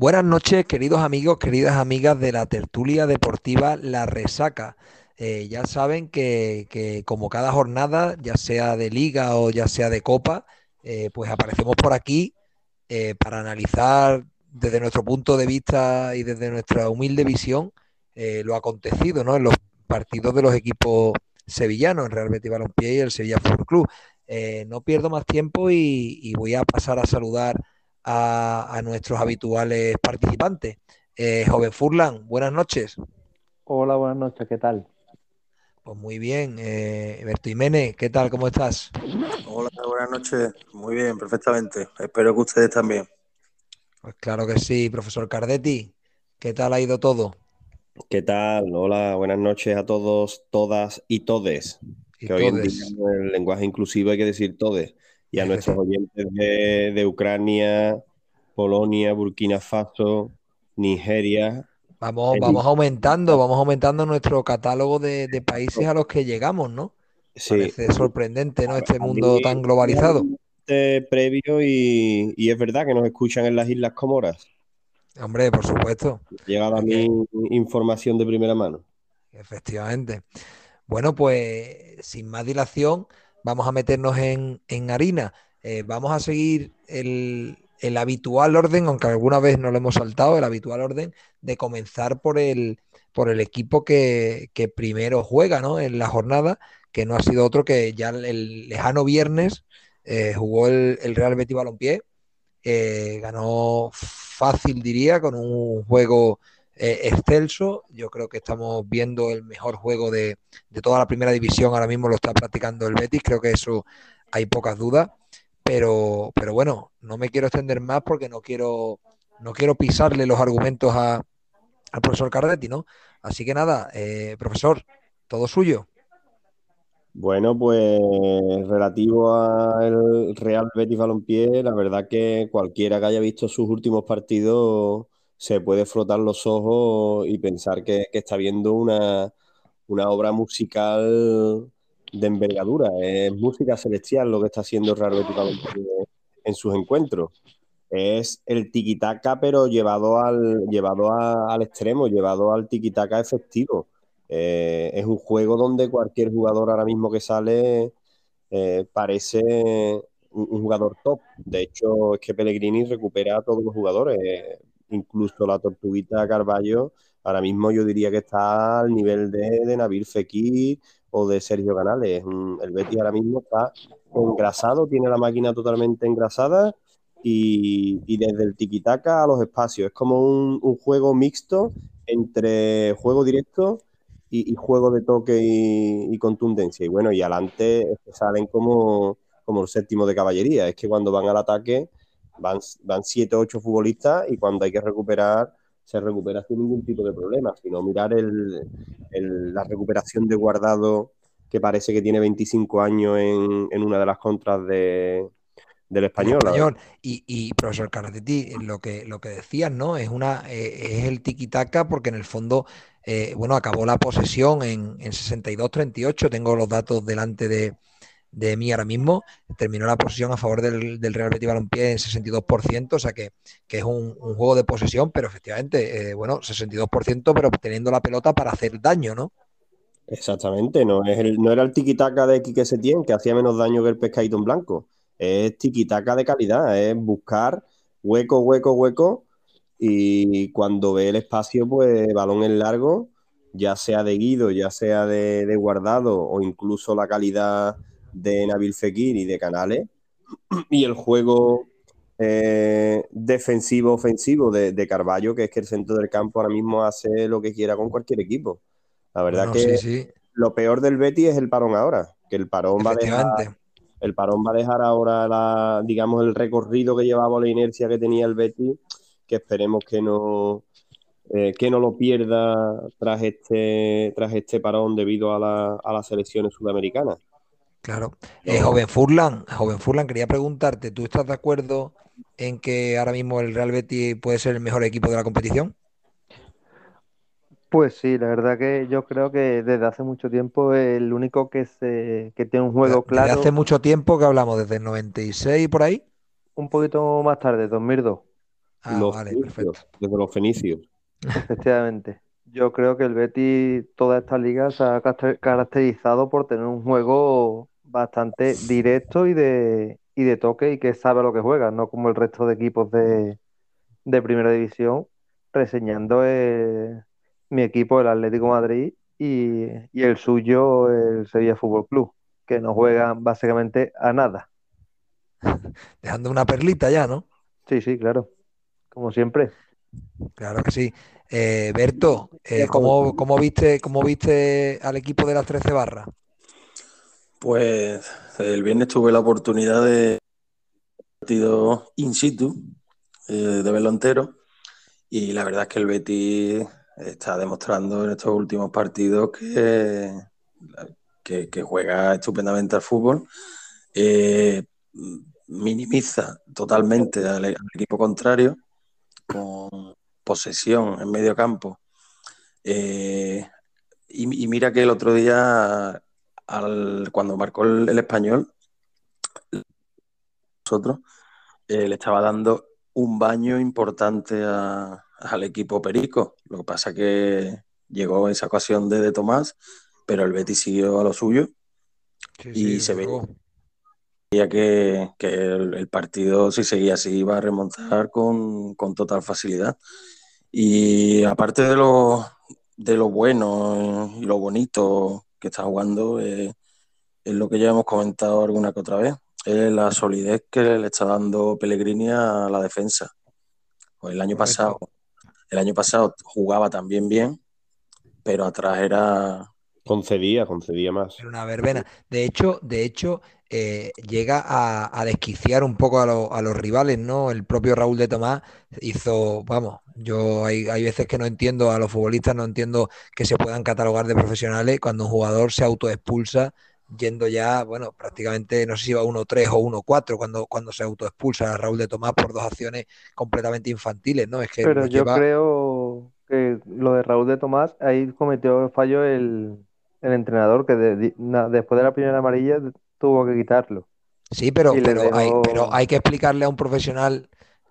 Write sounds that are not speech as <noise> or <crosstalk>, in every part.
Buenas noches, queridos amigos, queridas amigas de la tertulia deportiva La Resaca. Eh, ya saben que, que como cada jornada, ya sea de liga o ya sea de copa, eh, pues aparecemos por aquí eh, para analizar desde nuestro punto de vista y desde nuestra humilde visión lo acontecido ¿no? en los partidos de los equipos sevillanos, el Real Betis Balompié y el Sevilla Fútbol Club. No pierdo más tiempo y, voy a pasar a saludar a, a nuestros habituales participantes. Eh, joven Furlan, buenas noches. Hola, buenas noches, ¿qué tal? Pues muy bien. Eh, Berto Jiménez, ¿qué tal? ¿Cómo estás? Hola, buenas noches. Muy bien, perfectamente. Espero que ustedes también. Pues claro que sí, profesor Cardetti. ¿Qué tal ha ido todo? ¿Qué tal? Hola, buenas noches a todos, todas y todes. Y que hoy en día en el lenguaje inclusivo hay que decir todes. Y a nuestros oyentes de, de Ucrania, Polonia, Burkina Faso, Nigeria. Vamos, vamos aumentando, vamos aumentando nuestro catálogo de, de países a los que llegamos, ¿no? Sí, Parece sorprendente, ¿no? Este mundo tan globalizado. previo y, y es verdad que nos escuchan en las Islas Comoras. Hombre, por supuesto, Llegada a mí información de primera mano. efectivamente. Bueno, pues sin más dilación, vamos a meternos en, en harina. Eh, vamos a seguir el, el habitual orden, aunque alguna vez no lo hemos saltado, el habitual orden de comenzar por el, por el equipo que, que primero juega, ¿no? En la jornada, que no ha sido otro que ya el, lejano viernes eh, jugó el, el Real Betis Balompié, eh, ganó fácil, diría, con un juego eh, excelso. Yo creo que estamos viendo el mejor juego de, de toda la primera división. Ahora mismo lo está practicando el Betis. Creo que eso hay pocas dudas. Pero, pero bueno, no me quiero extender más porque no quiero, no quiero pisarle los argumentos a, al profesor Cardetti, ¿no? Así que nada, eh, profesor, todo suyo. Bueno, pues relativo al Real Betis Balompié, la verdad que cualquiera que haya visto sus últimos partidos se puede frotar los ojos y pensar que, que está viendo una, una obra musical de envergadura. Es música celestial lo que está haciendo Real en sus encuentros. Es el tiquitaca, pero llevado al, llevado al extremo, llevado al tiquitaca efectivo. Eh, es un juego donde cualquier jugador ahora mismo que sale eh, parece un, un jugador top. De hecho, es que Pellegrini recupera a todos los jugadores, incluso la Tortuguita Carballo. Ahora mismo yo diría que está al nivel de, de Nabil Fekir o de Sergio Canales. El Betis ahora mismo está engrasado, tiene la máquina totalmente engrasada y, y desde el tiquitaca a los espacios. Es como un, un juego mixto entre juego directo y, y juego de toque y, contundencia. Y bueno, y adelante salen como, como el séptimo de caballería. Es que cuando van al ataque van, van siete o ocho futbolistas y cuando hay que recuperar, se recupera sin ningún tipo de problema. Sino mirar el, el- la recuperación de guardado que parece que tiene 25 años en, en una de las contras de, del El español. Y, y, profesor Cardetti, lo que, lo que decías, ¿no? Es una, eh, es el tiki-taka porque en el fondo, eh, bueno, acabó la posesión en, en 62-38. Tengo los datos delante de, de mí ahora mismo. Terminó la posesión a favor del, Real Betis Balompié en 62%, o sea que, que es un, juego de posesión, pero efectivamente, eh, bueno, 62%, pero teniendo la pelota para hacer daño, ¿no? Exactamente, no, es no era el tiquitaca de Quique Setién que hacía menos daño que el pescadito en blanco. Es tiquitaca de calidad, es buscar hueco, hueco, hueco y cuando ve el espacio, pues balón en largo, ya sea de Guido, ya sea de Guardado o incluso la calidad de Nabil Fekir y de Canales <clears throat> y el juego eh, defensivo-ofensivo de, de Carballo, que es que el centro del campo ahora mismo hace lo que quiera con cualquier equipo. La verdad Bueno, que sí, sí, lo peor del Betis es el parón ahora, que el parón va a dejar, el parón va a dejar ahora la, digamos, el recorrido que llevaba la inercia que tenía el Betis, que esperemos que no, eh, que no lo pierda tras este, tras este parón debido a, la- a las selecciones sudamericanas. Claro. Eh, joven Furlan, joven Furlan, quería preguntarte, ¿tú estás de acuerdo en que ahora mismo el Real Betis puede ser el mejor equipo de la competición? Pues sí, la verdad que yo creo que desde hace mucho tiempo el único que se que tiene un juego Desde hace claro, mucho tiempo que hablamos, desde el 96 por ahí. un poquito más tarde, 2002. Ah, los vale, fenicios, perfecto. desde los fenicios. Efectivamente. Yo creo que el Betis, toda esta liga se ha caracter- caracterizado por tener un juego bastante directo y de, y de toque y que sabe a lo que juega, no como el resto de equipos de, de primera división, reseñando mi equipo, el Atlético Madrid, y, y el suyo, el Sevilla Fútbol Club, que no juegan básicamente a nada. <laughs> Dejando una perlita ya, ¿no? Sí, sí, claro, como siempre. Claro que sí. Eh, Berto, eh, ¿cómo, cómo viste, ¿cómo viste al equipo de las 13 barras? Pues el viernes tuve la oportunidad de partido in situ, eh, de verlo entero, y la verdad es que el Betis está demostrando en estos últimos partidos que, que, que juega estupendamente al fútbol. Eh, minimiza totalmente al, al equipo contrario con posesión en medio campo. Eh, y, y, mira que el otro día, al, cuando marcó el, el español, nosotros eh, le estaba dando un baño importante a, al equipo Perico. Lo que pasa que llegó esa ocasión de, de Tomás, pero el Betis siguió a lo suyo Sí, y sí, se veía que, que el, el partido, si seguía así, iba a remontar con, con total facilidad. Y aparte de lo, de lo bueno y lo bonito que está jugando, eh, es lo que ya hemos comentado alguna que otra vez, es la solidez que le está dando Pellegrini a la defensa. Pues el año pasado, el año pasado jugaba también bien, pero atrás era Concedía, concedía más. Era una verbena. De hecho, de hecho, eh, llega a, a desquiciar un poco a, lo- a los rivales, ¿no? El propio Raúl de Tomás hizo, vamos, yo hay, hay veces que no entiendo a los futbolistas, no entiendo que se puedan catalogar de profesionales cuando un jugador se autoexpulsa yendo ya, bueno, prácticamente, no sé si iba 1-3 o 1-4 cuando, cuando se autoexpulsa a Raúl de Tomás por dos acciones completamente infantiles, ¿no? Es que Pero yo lleva... creo que lo de Raúl de Tomás, ahí cometió el fallo el, el entrenador, que de- di- na- después de la primera amarilla tuvo que quitarlo. Sí, pero, pero, hay, pero dejó... hay que explicarle a un profesional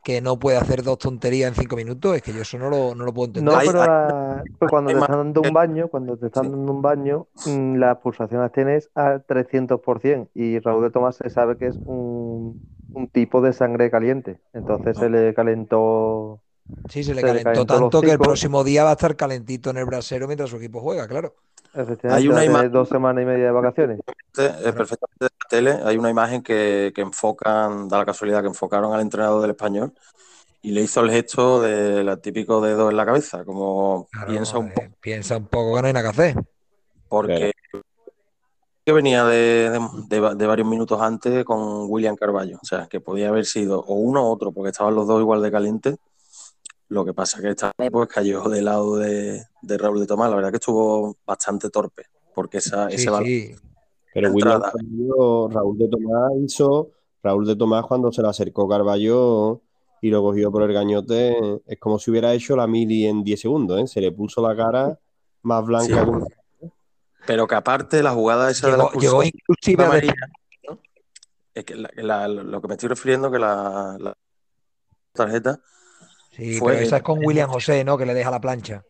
que no puede hacer dos tonterías en cinco minutos. Es que yo eso no lo, no lo puedo entender. No, pero la- pues cuando te más- están dando un baño, cuando te están Sí. dando un baño, mm, las pulsaciones tienes al 300%. Y Raúl de Tomás se sabe que es un, un tipo de sangre caliente. Entonces se le calentó, Sí, se le se calentó tanto que el próximo día va a estar calentito en el brasero mientras su equipo juega, claro. Hay una imagen, dos semanas y media de vacaciones. perfectamente de la tele, hay una imagen que, que enfocan, da la casualidad que enfocaron al entrenador del español y le hizo el gesto del típico dedo en la cabeza, como Claro, piensa un eh, poco, piensa un poco que no hay nada que hacer. porque que venía de, de- de- de varios minutos antes con William Carballo, o sea, que podía haber sido o uno o otro, porque estaban los dos igual de calientes. Lo que pasa que esta pues cayó del lado de, de Raúl de Tomás, la verdad que estuvo bastante torpe, porque esa, Sí, ese balón sí. Pero William entrada, Raúl de Tomás hizo, Raúl de Tomás cuando se le acercó Carballo y lo cogió por el gañote, es como si hubiera hecho la mili en 10 segundos, ¿eh? Se le puso la cara más sí, blanca que pero que aparte la jugada esa de la Llegó, llegó inclusive es que la- la- lo que me estoy refiriendo que la, la tarjeta Sí, pero fue, esa es con William José, ¿no? Que le deja la plancha.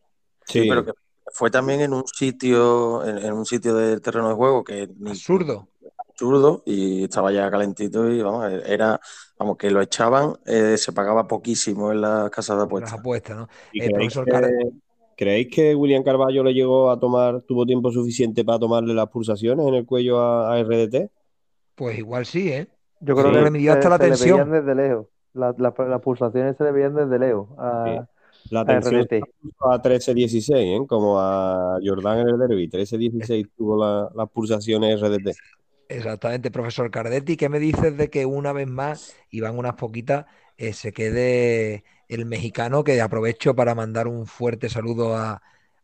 sí, pero que fue también en un sitio, en, en un sitio del terreno de juego que Absurdo. absurdo y estaba ya calentito y vamos, era, vamos, que lo echaban, eh, se pagaba poquísimo en las casas de Las apuestas. apuestas, ¿no? ¿Y Eh, creéis profesor que, Car- creéis que William Carballo le llegó a tomar, tuvo tiempo suficiente para tomarle las pulsaciones en el cuello a, a RDT? pues igual sí, ¿eh? Yo creo que le midió hasta se, la se le veían tensión. desde lejos. La- la- las pulsaciones se le veían desde Sí. a, La a tensión la puso a 13-16, ¿eh? Como a Jordán en el derby. 13-16 tuvo la- las pulsaciones RDT. Exactamente, profesor Cardetti, ¿qué me dices de que una vez más, y van unas poquitas, eh, se quede el mexicano, que aprovecho para mandar un fuerte saludo a,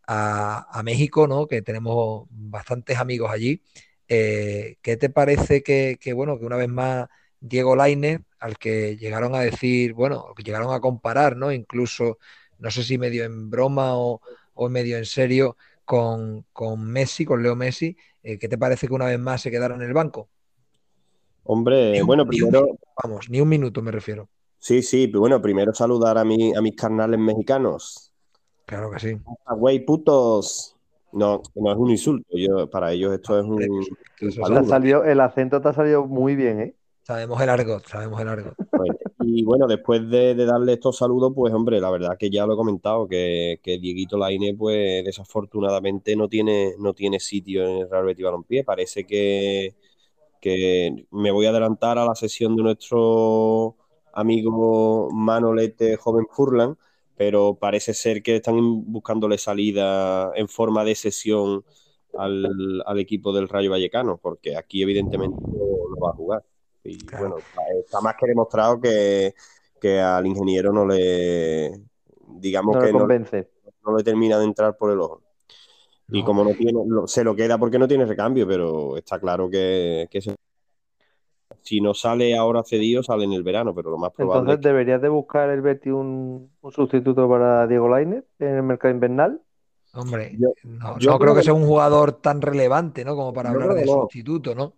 a- a México, ¿no? Que tenemos bastantes amigos allí. Eh, ¿qué te parece que, que, bueno, que una vez más Diego Lainez, al que llegaron a decir, bueno, que llegaron a comparar, ¿no? Incluso, no sé si medio en broma o, o medio en serio, con, con Messi, con Leo Messi, eh, ¿qué te parece que una vez más se quedara en el banco? Hombre, un, bueno, un primero, vamos, ni un minuto me refiero. Sí, sí, pero bueno, primero saludar a, mi, a mis carnales mexicanos. Claro que sí. Güey, putos. No, no es un insulto. Yo, para ellos esto es un, Te el acento te ha salido muy bien, ¿eh? Sabemos el argot, sabemos el argot. Pues, Y bueno, después de, darle estos saludos, pues hombre, la verdad que ya lo he comentado, que, que Dieguito Laine, pues desafortunadamente no tiene, no tiene sitio en el Real Betis Balompié. Parece que, que me voy a adelantar a la sesión de nuestro amigo Manolete Joven Furlan, pero parece ser que están buscándole salida en forma de sesión al, al equipo del Rayo Vallecano, porque aquí evidentemente no va a jugar. Y Claro. bueno, está más que demostrado que, que al ingeniero no le, digamos No que le no, convence. no le termina de entrar por el ojo. Y como no tiene, se lo queda porque no tiene recambio, pero está claro que, que se- si no sale ahora cedido, sale en el verano, pero lo más probable Entonces, es que- ¿deberías de buscar el Betis un, un sustituto para Diego Lainez en el mercado invernal? Hombre, Yo- no, yo no creo creo que que sea un jugador tan relevante, ¿no? Como para hablar de no. sustituto, ¿no?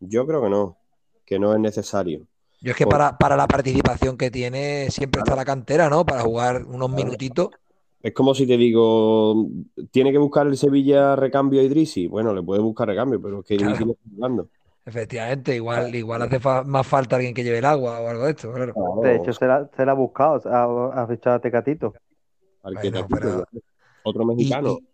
yo creo que no, que no es necesario. Yo es que Por- para, para la participación que tiene siempre está la cantera, ¿no? Para jugar unos minutitos. Es como si te digo, ¿tiene que buscar el Sevilla recambio a Idrisi? Bueno, le puede buscar recambio, pero es que Idrisi no está jugando. Efectivamente, igual, igual hace fa- más falta alguien que lleve el agua o algo de esto, claro. De hecho, se la, se la ha buscado, ha, ha fichado a Tecatito. Arquitecto, Bueno, pero- otro Y, mexicano. y-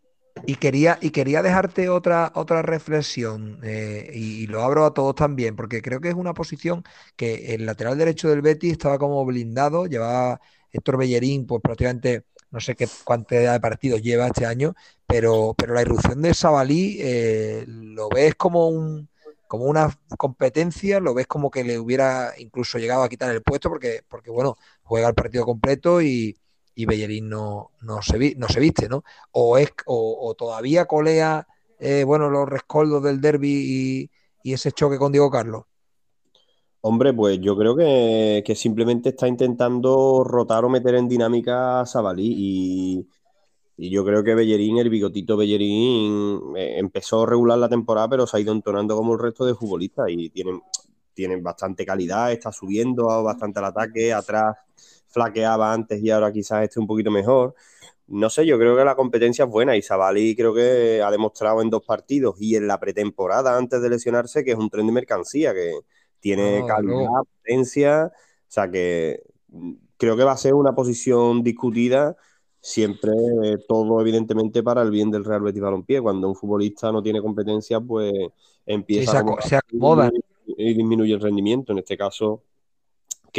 y quería, y quería dejarte otra, otra reflexión, eh, y, lo abro a todos también, porque creo que es una posición que el lateral derecho del Betis estaba como blindado, llevaba Héctor Bellerín, pues prácticamente no sé qué cantidad de partidos lleva este año, pero, pero la irrupción de Sabalí eh, lo ves como un como una competencia, lo ves como que le hubiera incluso llegado a quitar el puesto, porque, porque bueno, juega el partido completo y, y Bellerín no, no, se, no se viste, ¿no? O, es, o, todavía colea, eh, bueno, los rescoldos del derby y, ese choque con Diego Carlos. Hombre, pues yo creo que, simplemente está intentando rotar o meter en dinámica a Sabalí y, y yo creo que Bellerín, el bigotito Bellerín, eh, empezó regular la temporada, pero se ha ido entonando como el resto de futbolistas y tienen, tienen bastante calidad, está subiendo bastante al ataque, atrás flaqueaba antes y ahora quizás esté un poquito mejor. No sé, yo creo que la competencia es buena y Sabali creo que ha demostrado en dos partidos y en la pretemporada antes de lesionarse que es un tren de mercancía, que tiene No, desde calidad, luego. potencia, o sea que mm, creo que va a ser una posición discutida siempre eh, todo evidentemente para el bien del Real Betis Balompié. Cuando un futbolista no tiene competencia, pues Sí, empieza se, a se acomoda. y disminuye el rendimiento. En este caso,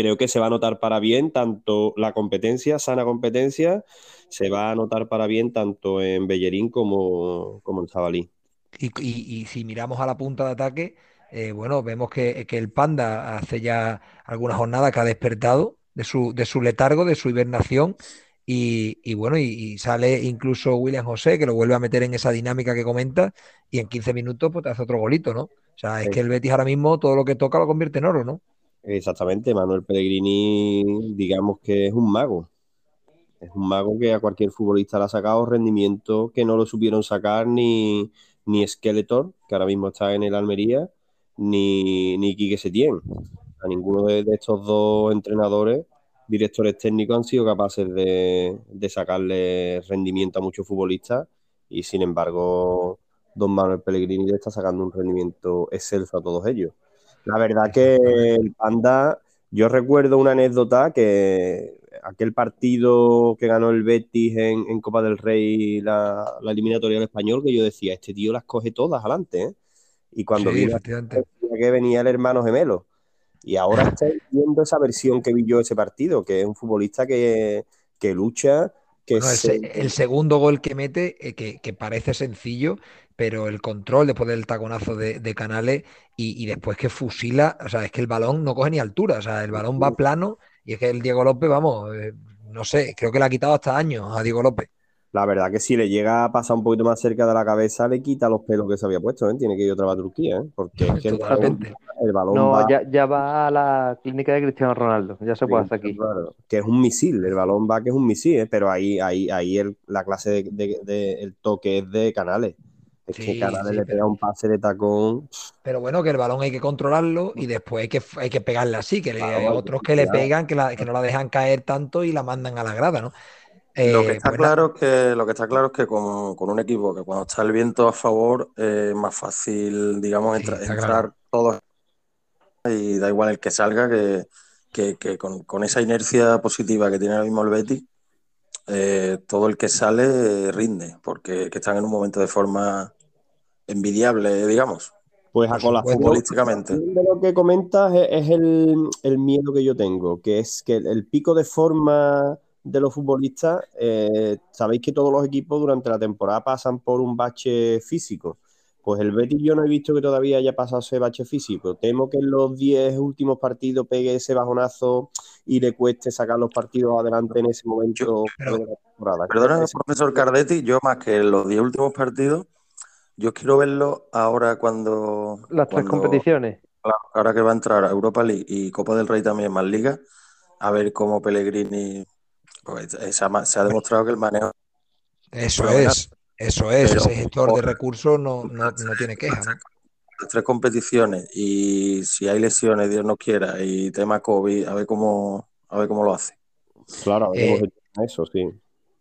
creo que se va a notar para bien tanto la competencia, sana competencia, se va a notar para bien tanto en Bellerín como, como en Zabalí. Y, y- y si miramos a la punta de ataque, eh, bueno, vemos que, que el Panda hace ya algunas jornadas que ha despertado de su, de su letargo, de su hibernación. Y, y bueno, y, y sale incluso William José, que lo vuelve a meter en esa dinámica que comenta, y en 15 minutos pues te hace otro golito, ¿no? O sea, es Sí. que el Betis ahora mismo todo lo que toca lo convierte en oro, ¿no? Exactamente, Manuel Pellegrini, digamos que es un mago. Es un mago que a cualquier futbolista le ha sacado rendimiento que no lo supieron sacar ni, ni Skeletor, que ahora mismo está en el Almería, ni, ni Quique Setién. A ninguno de, estos dos entrenadores, directores técnicos, han sido capaces de, de sacarle rendimiento a muchos futbolistas y sin embargo, don Manuel Pellegrini le está sacando un rendimiento excelso a todos ellos. La verdad que el Panda, yo recuerdo una anécdota que aquel partido que ganó el Betis en, en Copa del Rey, la, la eliminatoria del español, que yo decía, este tío las coge todas adelante, ¿eh? Y cuando Sí, vi que venía el hermano gemelo. Y ahora estoy viendo esa versión que vi yo ese partido, que es un futbolista que, que lucha, que Bueno, el, se- se- el segundo gol que mete, eh, que, que parece sencillo, pero el control después del taconazo de, de Canales y, y después que fusila, o sea, es que el balón no coge ni altura, o sea, el balón va plano y es que el Diego López, vamos, eh, no sé, creo que le ha quitado hasta años a Diego López. La verdad que si le llega a pasar un poquito más cerca de la cabeza, le quita los pelos que se había puesto, ¿eh? Tiene que ir otra vez a Turquía, ¿eh? Porque es que el balón, el balón No, va, ya, ya va a la clínica de Cristiano Ronaldo, ya se puede hacer aquí. claro, que es un misil, el balón va que es un misil, ¿eh? Pero ahí, ahí, ahí el- la clase de, de- de- el toque es de canales. Es que cada vez le pega un pase de tacón. Pero bueno, que el balón hay que controlarlo y después hay que, hay que pegarle así, que hay otros que le pegan, que, que no la dejan caer tanto y la mandan a la grada, ¿no? lo, que eh, está claro es que, lo que está claro es que con, un equipo que cuando está el viento a favor es más fácil, digamos, entrar todos y da igual el que salga, que, con, esa inercia positiva que tiene ahora mismo el Betis, eh, todo el que sale rinde, porque están en un momento de forma envidiable, digamos. Pues a colación de lo que comentas es, el, el, miedo que yo tengo, que es que el pico de forma de los futbolistas, eh, sabéis que todos los equipos durante la temporada pasan por un bache físico. Pues el Betis yo no he visto que todavía haya pasado ese bache físico. Temo que en los 10 últimos partidos pegue ese bajonazo y le cueste sacar los partidos adelante en ese momento de la temporada. Perdona, profesor Cardetti, yo más que en los 10 últimos partidos, yo quiero verlo ahora cuando... Las tres competiciones. ahora que va a entrar a Europa League y Copa del Rey también más Liga, a ver cómo Pellegrini pues, se, ha, demostrado que el manejo. Eso es, eso es. ese gestor de recursos no, no, tiene queja. Las tres competiciones y si hay lesiones, Dios no quiera, y tema COVID, a ver cómo, a ver cómo lo hace. Claro, eh, eso, sí.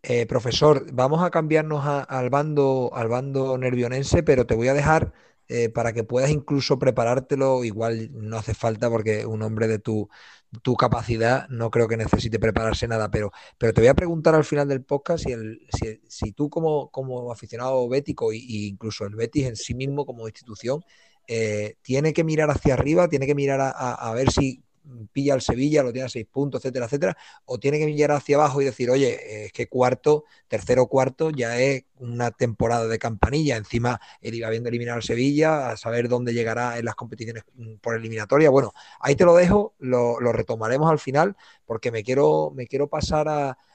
Eh, profesor, vamos a cambiarnos al bando al bando nervionense, pero te voy a dejar eh, para que puedas incluso preparártelo. Igual no hace falta porque un hombre de tu, tu capacidad no creo que necesite prepararse nada, pero, pero te voy a preguntar al final del podcast si, el, si, si tú como, como aficionado bético e incluso el Betis en sí mismo como institución, eh, tiene que mirar hacia arriba, tiene que mirar a, a ver si pilla al Sevilla, lo tiene a seis puntos, etcétera, etcétera, o tiene que mirar hacia abajo y decir, oye, es que cuarto, tercero cuarto ya es una temporada de campanilla, encima él iba viendo eliminar al Sevilla, a saber dónde llegará en las competiciones mm, por eliminatoria. Bueno, ahí te lo dejo, lo, retomaremos al final, porque me quiero, me quiero pasar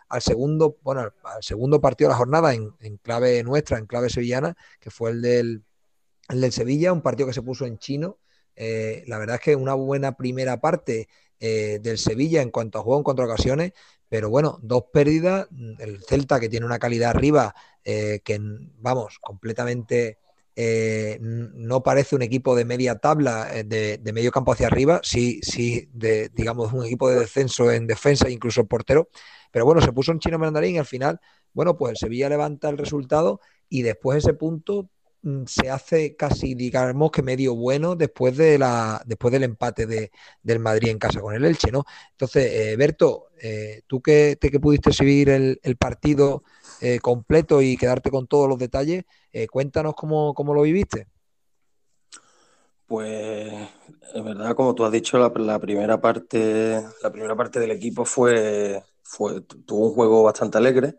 al segundo, bueno, al segundo partido de la jornada en, clave nuestra, en clave sevillana, que fue el del, el del Sevilla, un partido que se puso en chino eh, la verdad es que una buena primera parte eh, del Sevilla en cuanto a juego, en cuanto ocasiones, pero bueno, dos pérdidas. El Celta que tiene una calidad arriba eh, que, vamos, completamente no parece un equipo de media tabla, de, medio campo hacia arriba, sí, sí, digamos, un equipo de descenso en defensa, incluso portero. Pero bueno, se puso un chino mandarín y al final, bueno, pues el Sevilla levanta el resultado y después ese punto Mm, se hace casi, digamos, que medio bueno después, de la, después del empate de, del Madrid en casa con el Elche, ¿no? Entonces, eh, Berto, eh, tú que, te, que pudiste seguir el, partido eh, completo y quedarte con todos los detalles, cuéntanos cómo, lo viviste. Pues en verdad, como tú has dicho, la, primera parte, la primera parte del equipo fue, fue tuvo un juego bastante alegre.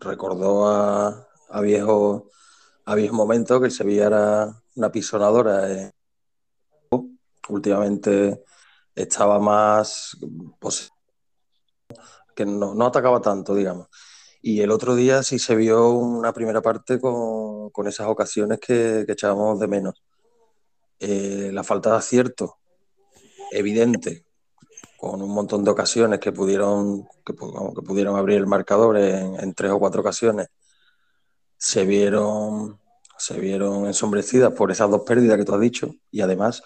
recordó a, a viejos a viejo momentos que el Sevilla era una pisonadora. Eh. Últimamente estaba más pues, que no, atacaba tanto, digamos. Y el otro día sí se vio una primera parte con, esas ocasiones que, echábamos de menos. Eh, la falta de acierto, evidente, con un montón de ocasiones que pudieron, que, pudieron abrir el marcador en, tres o cuatro ocasiones se vieron, se vieron ensombrecidas por esas dos pérdidas que tú has dicho y además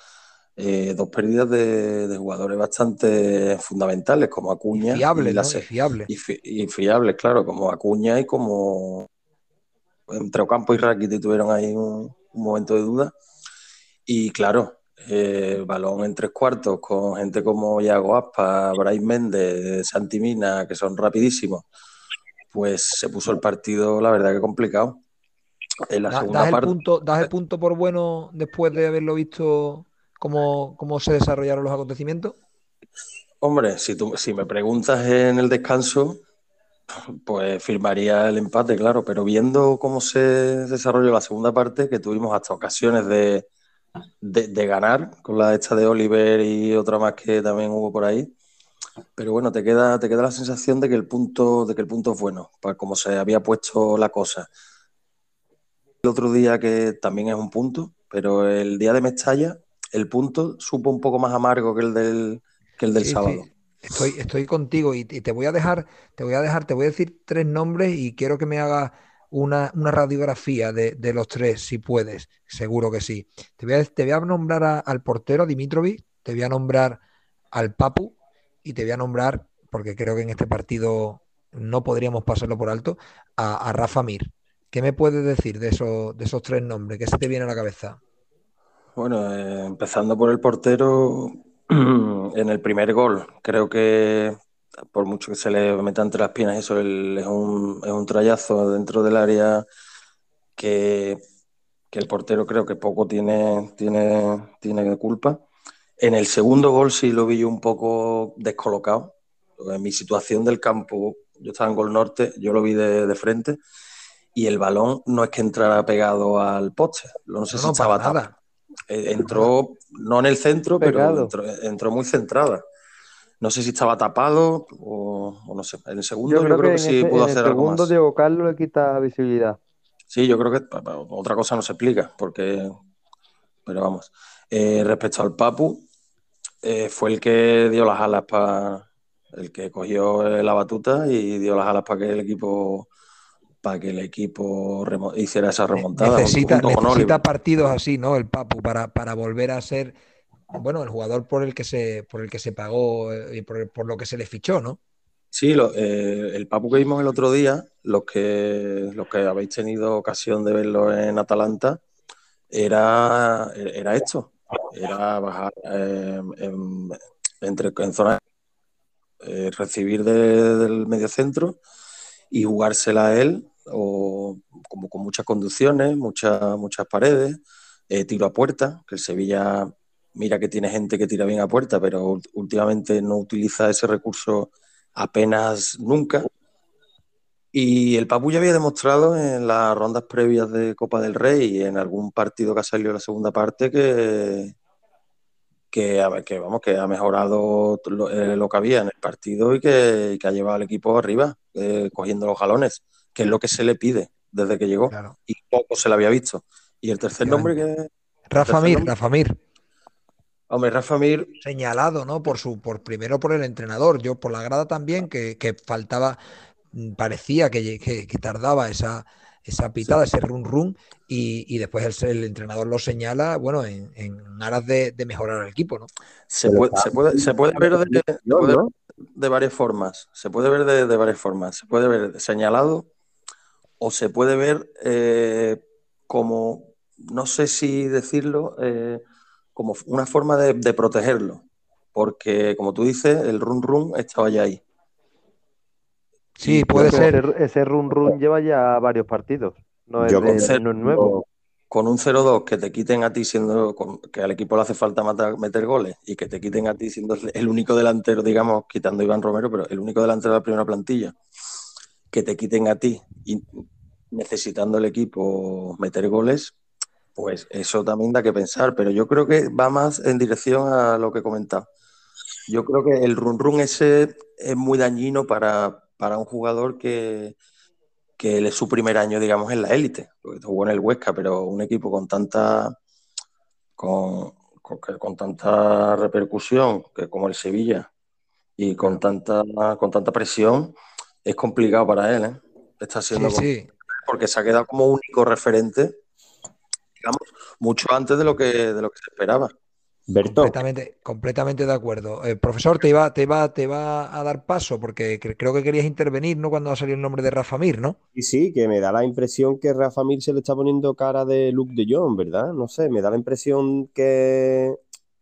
eh, dos pérdidas de, jugadores bastante fundamentales como Acuña y, fiables. claro, como Acuña y como entre Ocampo y Rakiti tuvieron ahí un, momento de duda. Y claro, eh, balón en tres cuartos con gente como Iago Aspa, Brais Méndez, Santi Mina, que son rapidísimos pues se puso el partido, la verdad que complicado. En la segunda ¿Das, el punto, ¿Das el punto por bueno después de haberlo visto cómo, cómo se desarrollaron los acontecimientos? Hombre, si, tú, si me preguntas en el descanso, pues firmaría el empate, claro, pero viendo cómo se desarrolló la segunda parte, que tuvimos hasta ocasiones de, de ganar, con la esta de Oliver y otra más que también hubo por ahí, pero bueno, te queda, te queda la sensación de que el punto, de que el punto es bueno, para como se había puesto la cosa. El otro día que también es un punto, pero el día de Mestalla, el punto supo un poco más amargo que el del, que el del sábado. Estoy, estoy contigo y, te voy a dejar, te voy a dejar, te voy a decir tres nombres y quiero que me hagas una, radiografía de, los tres, si puedes, seguro que sí. Te voy a, te voy a nombrar al portero Dimitrovic, te voy a nombrar al Papu y te voy a nombrar, porque creo que en este partido no podríamos pasarlo por alto, a, Rafa Mir. ¿Qué me puedes decir de, esos, de esos tres nombres? ¿Qué se te viene a la cabeza? Bueno, eh, empezando por el portero, <clears throat> en el primer gol, creo que por mucho que se le meta entre las piernas, eso es, un, es un trayazo dentro del área que, el portero creo que poco tiene, tiene, tiene culpa. En el segundo gol sí lo vi yo un poco descolocado. En mi situación del campo, yo estaba en Gol Norte, yo lo vi de, frente y el balón no es que entrara pegado al poste, no sé si estaba nada. Eh, entró no en el centro, pero entró, muy centrada. No sé si estaba tapado o, no sé. En el segundo yo creo, que, sí pudo hacer algo más. En el segundo Diego Carlos le quita visibilidad. Sí, yo creo que otra cosa no se explica, porque... Pero vamos. Eh, respecto al Papu, eh, fue el que dio las alas para... El que cogió la batuta y dio las alas para que el equipo para que el equipo hiciera esa remontada. Necesita, necesita partidos así, ¿no? El Papu, para, para volver a ser bueno, el jugador por el que se, por el que se pagó eh, y por, lo que se le fichó, ¿no? Sí, eh, el Papu que vimos el otro día, los que, los que habéis tenido ocasión de verlo en Atalanta, era, era esto, era bajar eh, en, entre, en zona recibir del medio centro y jugársela a él o como con muchas conducciones, muchas, muchas paredes, eh, tiro a puerta, que el Sevilla mira que tiene gente que tira bien a puerta, pero últimamente no utiliza ese recurso apenas nunca. Y el Papu ya había demostrado en las rondas previas de Copa del Rey y en algún partido que ha salido en la segunda parte que, que, que, vamos, que ha mejorado eh, lo, que había en el partido y que, ha llevado al equipo arriba, eh, cogiendo los jalones que es lo que se le pide desde que llegó. Y poco se le había visto. Y el tercer nombre que. Rafa Mir, Rafa Mir. Hombre, Rafa Mir. Señalado, ¿no? Por su, por primero por el entrenador, yo por la grada también, que, faltaba, mm, parecía que, que, tardaba esa, esa pitada, ese run run, y, después el, entrenador lo señala, bueno, en, aras de, mejorar el equipo, ¿no? Se puede, se puede, se puede ver de, de, varias formas. Se puede ver de, varias formas. Se puede ver señalado o se puede ver eh, como, no sé si decirlo, eh, como una forma de, protegerlo. Porque, como tú dices, el run run estaba ya ahí. Sí, puede ser. Ese run run lleva ya varios partidos. No es, nuevo. Con un 0-2 que te quiten a ti siendo que al equipo le hace falta meter goles y que te quiten a ti siendo el único delantero, digamos, quitando a Iván Romero, pero el único delantero de la primera plantilla que te quiten a ti y necesitando el equipo meter goles, pues eso también da que pensar, pero yo creo que va más en dirección a lo que he comentado. Yo creo que el run run ese es muy dañino para, un jugador que, que es su primer año, digamos, en la élite, jugó en el Huesca, pero un equipo con tanta con, con, tanta repercusión que como el Sevilla y con tanta con tanta presión, es complicado para él, ¿eh? Está siendo porque se ha quedado como único referente, digamos, mucho antes de lo que, de lo que se esperaba. Completamente, completamente de acuerdo. Eh, profesor, te iba, te, va, te a dar paso porque creo que querías intervenir, ¿no? Cuando ha salido el nombre de Rafa Mir, ¿no? Sí, sí, que me da la impresión que Rafa Mir se le está poniendo cara de Luke de Jong, ¿verdad? No sé, me da la impresión que,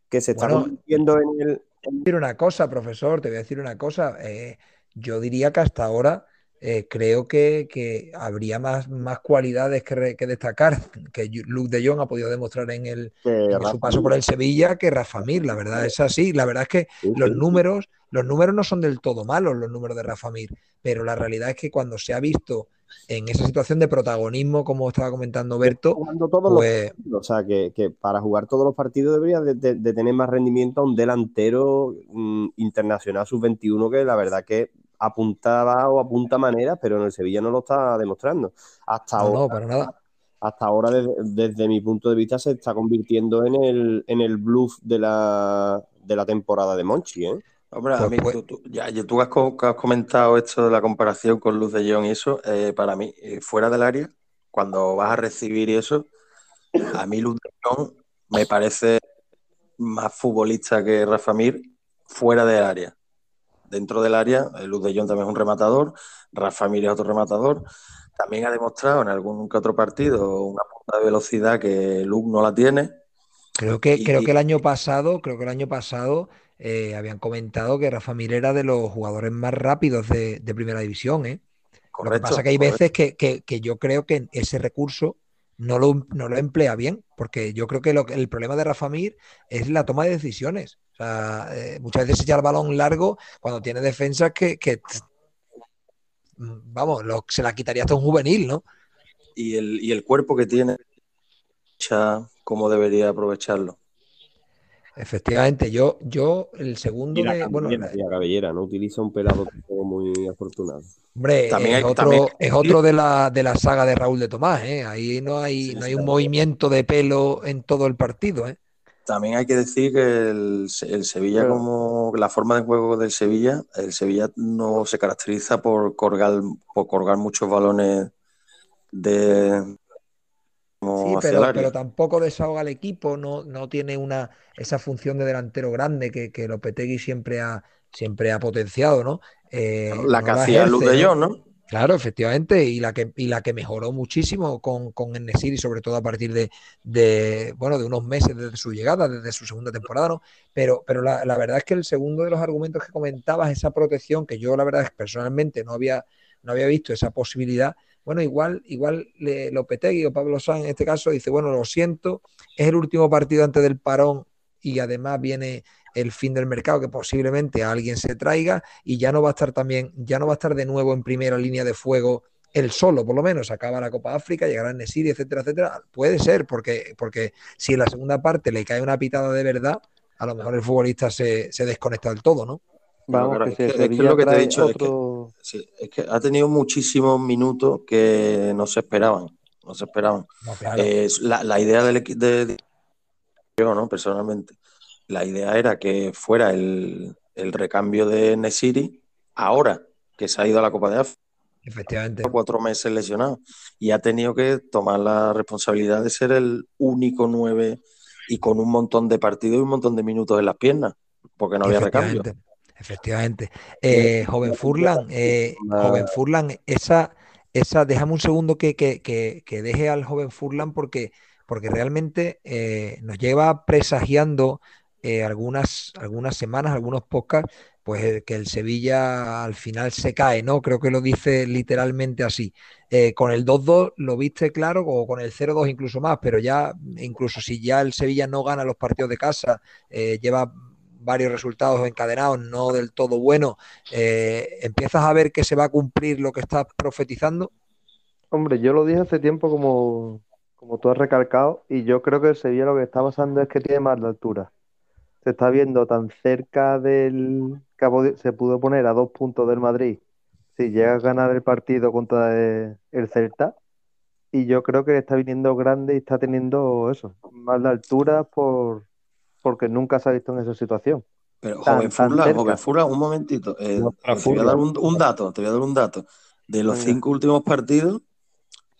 que se está convirtiendo en el. Te voy a decir una cosa, profesor, te voy a decir una cosa. Eh, yo diría que hasta ahora eh, creo que, habría más, más cualidades que, destacar <laughs> que Luke de Jong ha podido demostrar en, el, su paso por el Sevilla que Rafa Mir, la verdad es así, la verdad es que los números, los números no son del todo malos los números de Rafa Mir, pero la realidad es que cuando se ha visto en esa situación de protagonismo, como estaba comentando Berto, pues... o sea, que, para jugar todos los partidos debería de, tener más rendimiento a un delantero mm, internacional sub-21 que la verdad que apuntaba o apunta manera, pero en el Sevilla no lo está demostrando. Hasta ahora, nada. Hasta ahora, desde, mi punto de vista, se está convirtiendo en el, en el bluff de la, de la temporada de Monchi. ¿eh? Hombre, a Pues, mí, pues- tú, tú- ya, tú has, co- has comentado esto de la comparación con Luz de Jong y eso, eh, para mí, eh, fuera del área, cuando vas a recibir y eso, a mí Luz de Jong me parece más futbolista que Rafa Mir fuera del área. Dentro del área, Luz de Jong también es un rematador, Rafa Mir es otro rematador. También ha demostrado en algún que otro partido una punta de velocidad que Luke no la tiene. Creo que, Y- creo que el año pasado, creo que el año pasado eh, habían comentado que Rafa Mir era de los jugadores más rápidos de, de primera división, ¿eh? Lo que pasa que hay correcto. veces que, que- que yo creo que ese recurso no lo, no lo emplea bien, porque yo creo que lo que- el problema de Rafa Mir es la toma de decisiones. O sea, eh, muchas veces echa el balón largo cuando tiene defensas que, que, vamos, lo- se la quitaría hasta un juvenil, ¿no? y el, y el cuerpo que tiene, ya cómo debería aprovecharlo. Efectivamente, yo, yo el segundo Y la de, bueno, la cabellera, no utiliza un pelado muy afortunado. Hombre, También es hay- otro, también- es otro de la, de la saga de Raúl de Tomás, ¿eh? Ahí no hay, Sí, no hay un movimiento de pelo en todo el partido, ¿eh? También hay que decir que el, el Sevilla, Pero- como la forma de juego del Sevilla, el Sevilla no se caracteriza por colgar, por colgar muchos balones de Sí, pero, el tampoco desahoga al equipo, no, no tiene una, esa función de delantero grande que, que Lopetegui siempre ha, siempre ha potenciado, ¿no? Eh, la no que hacía Luz de. Jong, ¿no? Claro, efectivamente, y la que, y la que mejoró muchísimo con, con Enesiri, sobre todo a partir de, de, bueno, de unos meses desde su llegada, desde su segunda temporada, ¿no? Pero, pero la, la verdad es que el segundo de los argumentos que comentabas, esa protección, que yo la verdad es que personalmente no había, no había visto esa posibilidad, bueno, igual, igual Lopetegui o Pablo Sanz en este caso dice, bueno, lo siento, es el último partido antes del parón y además viene el fin del mercado que posiblemente a alguien se traiga y ya no va a estar también, ya no va a estar de nuevo en primera línea de fuego él solo, por lo menos, acaba la Copa África, llegará en Nesiri, etcétera, etcétera. Puede ser, porque, porque si en la segunda parte le cae una pitada de verdad, a lo mejor el futbolista se, se desconecta del todo, ¿no? Vamos, que es el que- es lo que te he dicho es que- otro... Sí, es que ha tenido muchísimos minutos que no se esperaban. No se esperaban. No, claro. Eh, la, la idea del equipo de, de- yo, ¿no? Personalmente, la idea era que fuera el, el recambio de Nesiri ahora que se ha ido a la Copa de África, Efectivamente. cuatro meses lesionado, y ha tenido que tomar la responsabilidad de ser el único nueve y con un montón de partidos y un montón de minutos en las piernas, porque no había recambio. Efectivamente. Eh, joven Furlan, eh, joven Furlan, esa, esa, déjame un segundo que, que, que, que deje al joven Furlan porque, porque realmente eh, nos lleva presagiando eh, algunas, algunas semanas, algunos podcasts, pues eh, que el Sevilla al final se cae, ¿no? Creo que lo dice literalmente así. Eh, con el 2-2 lo viste claro, o con el 0-2 incluso más, pero ya, incluso si ya el Sevilla no gana los partidos de casa, lleva varios resultados encadenados, no del todo buenos, ¿empiezas a ver que se va a cumplir lo que estás profetizando? Hombre, yo lo dije hace tiempo como, como tú has recalcado, y yo creo que el Sevilla lo que está pasando es que tiene más de altura. Se está viendo tan cerca del... que se pudo poner a dos puntos del Madrid si llega a ganar el partido contra el, el Celta. Y yo creo que está viniendo grande y está teniendo eso, más de altura por, porque nunca se ha visto en esa situación. Pero Tan- joven tan joven un momentito. eh, No, te voy a dar un, un dato, te voy a dar un dato. De los Venga. cinco últimos partidos,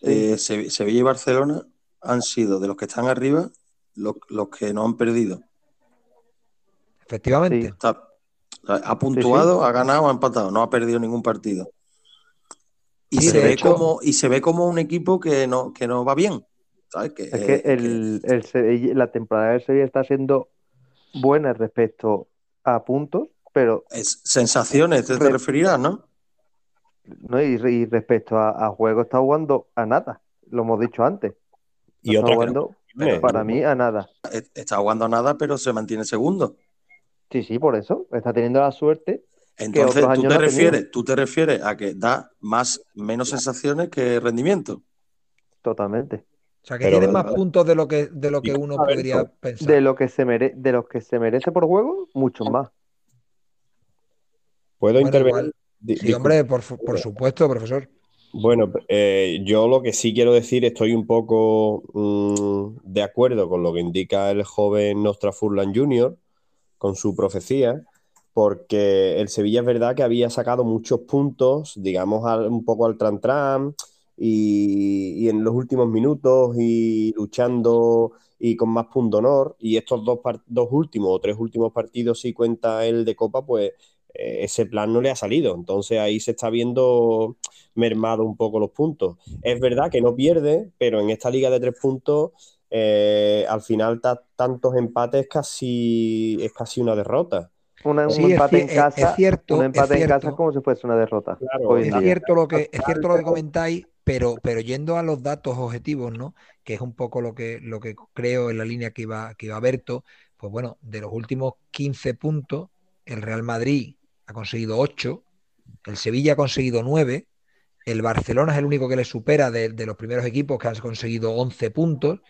Sí. eh, Se- Sevilla y Barcelona han sido de los que están arriba los, los que no han perdido. Efectivamente. Sí. Está- ha puntuado, ha ganado, ha empatado, no ha perdido ningún partido. Y, Sí, se ve hecho- como, y se ve como un equipo que no, que no va bien. ¿sabes? Que, Es eh, que que el, Sevilla- la temporada del Sevilla está siendo buena respecto a puntos, pero es sensaciones, te, te Re- referirás, ¿no? no y, y respecto a, a juego está jugando a nada, lo hemos dicho antes. Y Está otra que jugando para mí a nada. Eh, Está jugando a nada, pero se mantiene segundo. Sí, sí, por eso. Está teniendo la suerte. Entonces, otros tú te, no refieres, tú te refieres a que da más, menos sensaciones que rendimiento. Totalmente. O sea, que Pero- tienen más puntos de lo que, de lo que uno ver, podría pensar. De lo que se mere- de los que se merece por juego, muchos más. ¿Puedo Bueno, intervenir? Sí, disculpa. hombre, por, por supuesto, profesor. Bueno, eh, yo lo que sí quiero decir, estoy un poco mm, de acuerdo con lo que indica el joven Nostra Furlan Jr., con su profecía, porque el Sevilla es verdad que había sacado muchos puntos, digamos, un poco al tran-tran y, y, en los últimos minutos y luchando y con más punto honor. Y estos dos, dos últimos o tres últimos partidos, si cuenta el de Copa, pues eh, ese plan no le ha salido. Entonces ahí se está viendo mermado un poco los puntos. Es verdad que no pierde, pero en esta liga de tres puntos, eh, al final tantos empates casi, es casi una derrota. un empate en casa, es cierto, un empate en casa como si fuese una derrota. es, cierto lo que, es cierto lo que comentáis, pero, pero yendo a los datos objetivos, ¿no? Que es un poco lo que, lo que creo en la línea que iba, que iba Berto, pues bueno, de los últimos 15 puntos, el Real Madrid ha conseguido 8, el Sevilla ha conseguido 9, el Barcelona es el único que le supera de, los primeros equipos que han conseguido 11 puntos,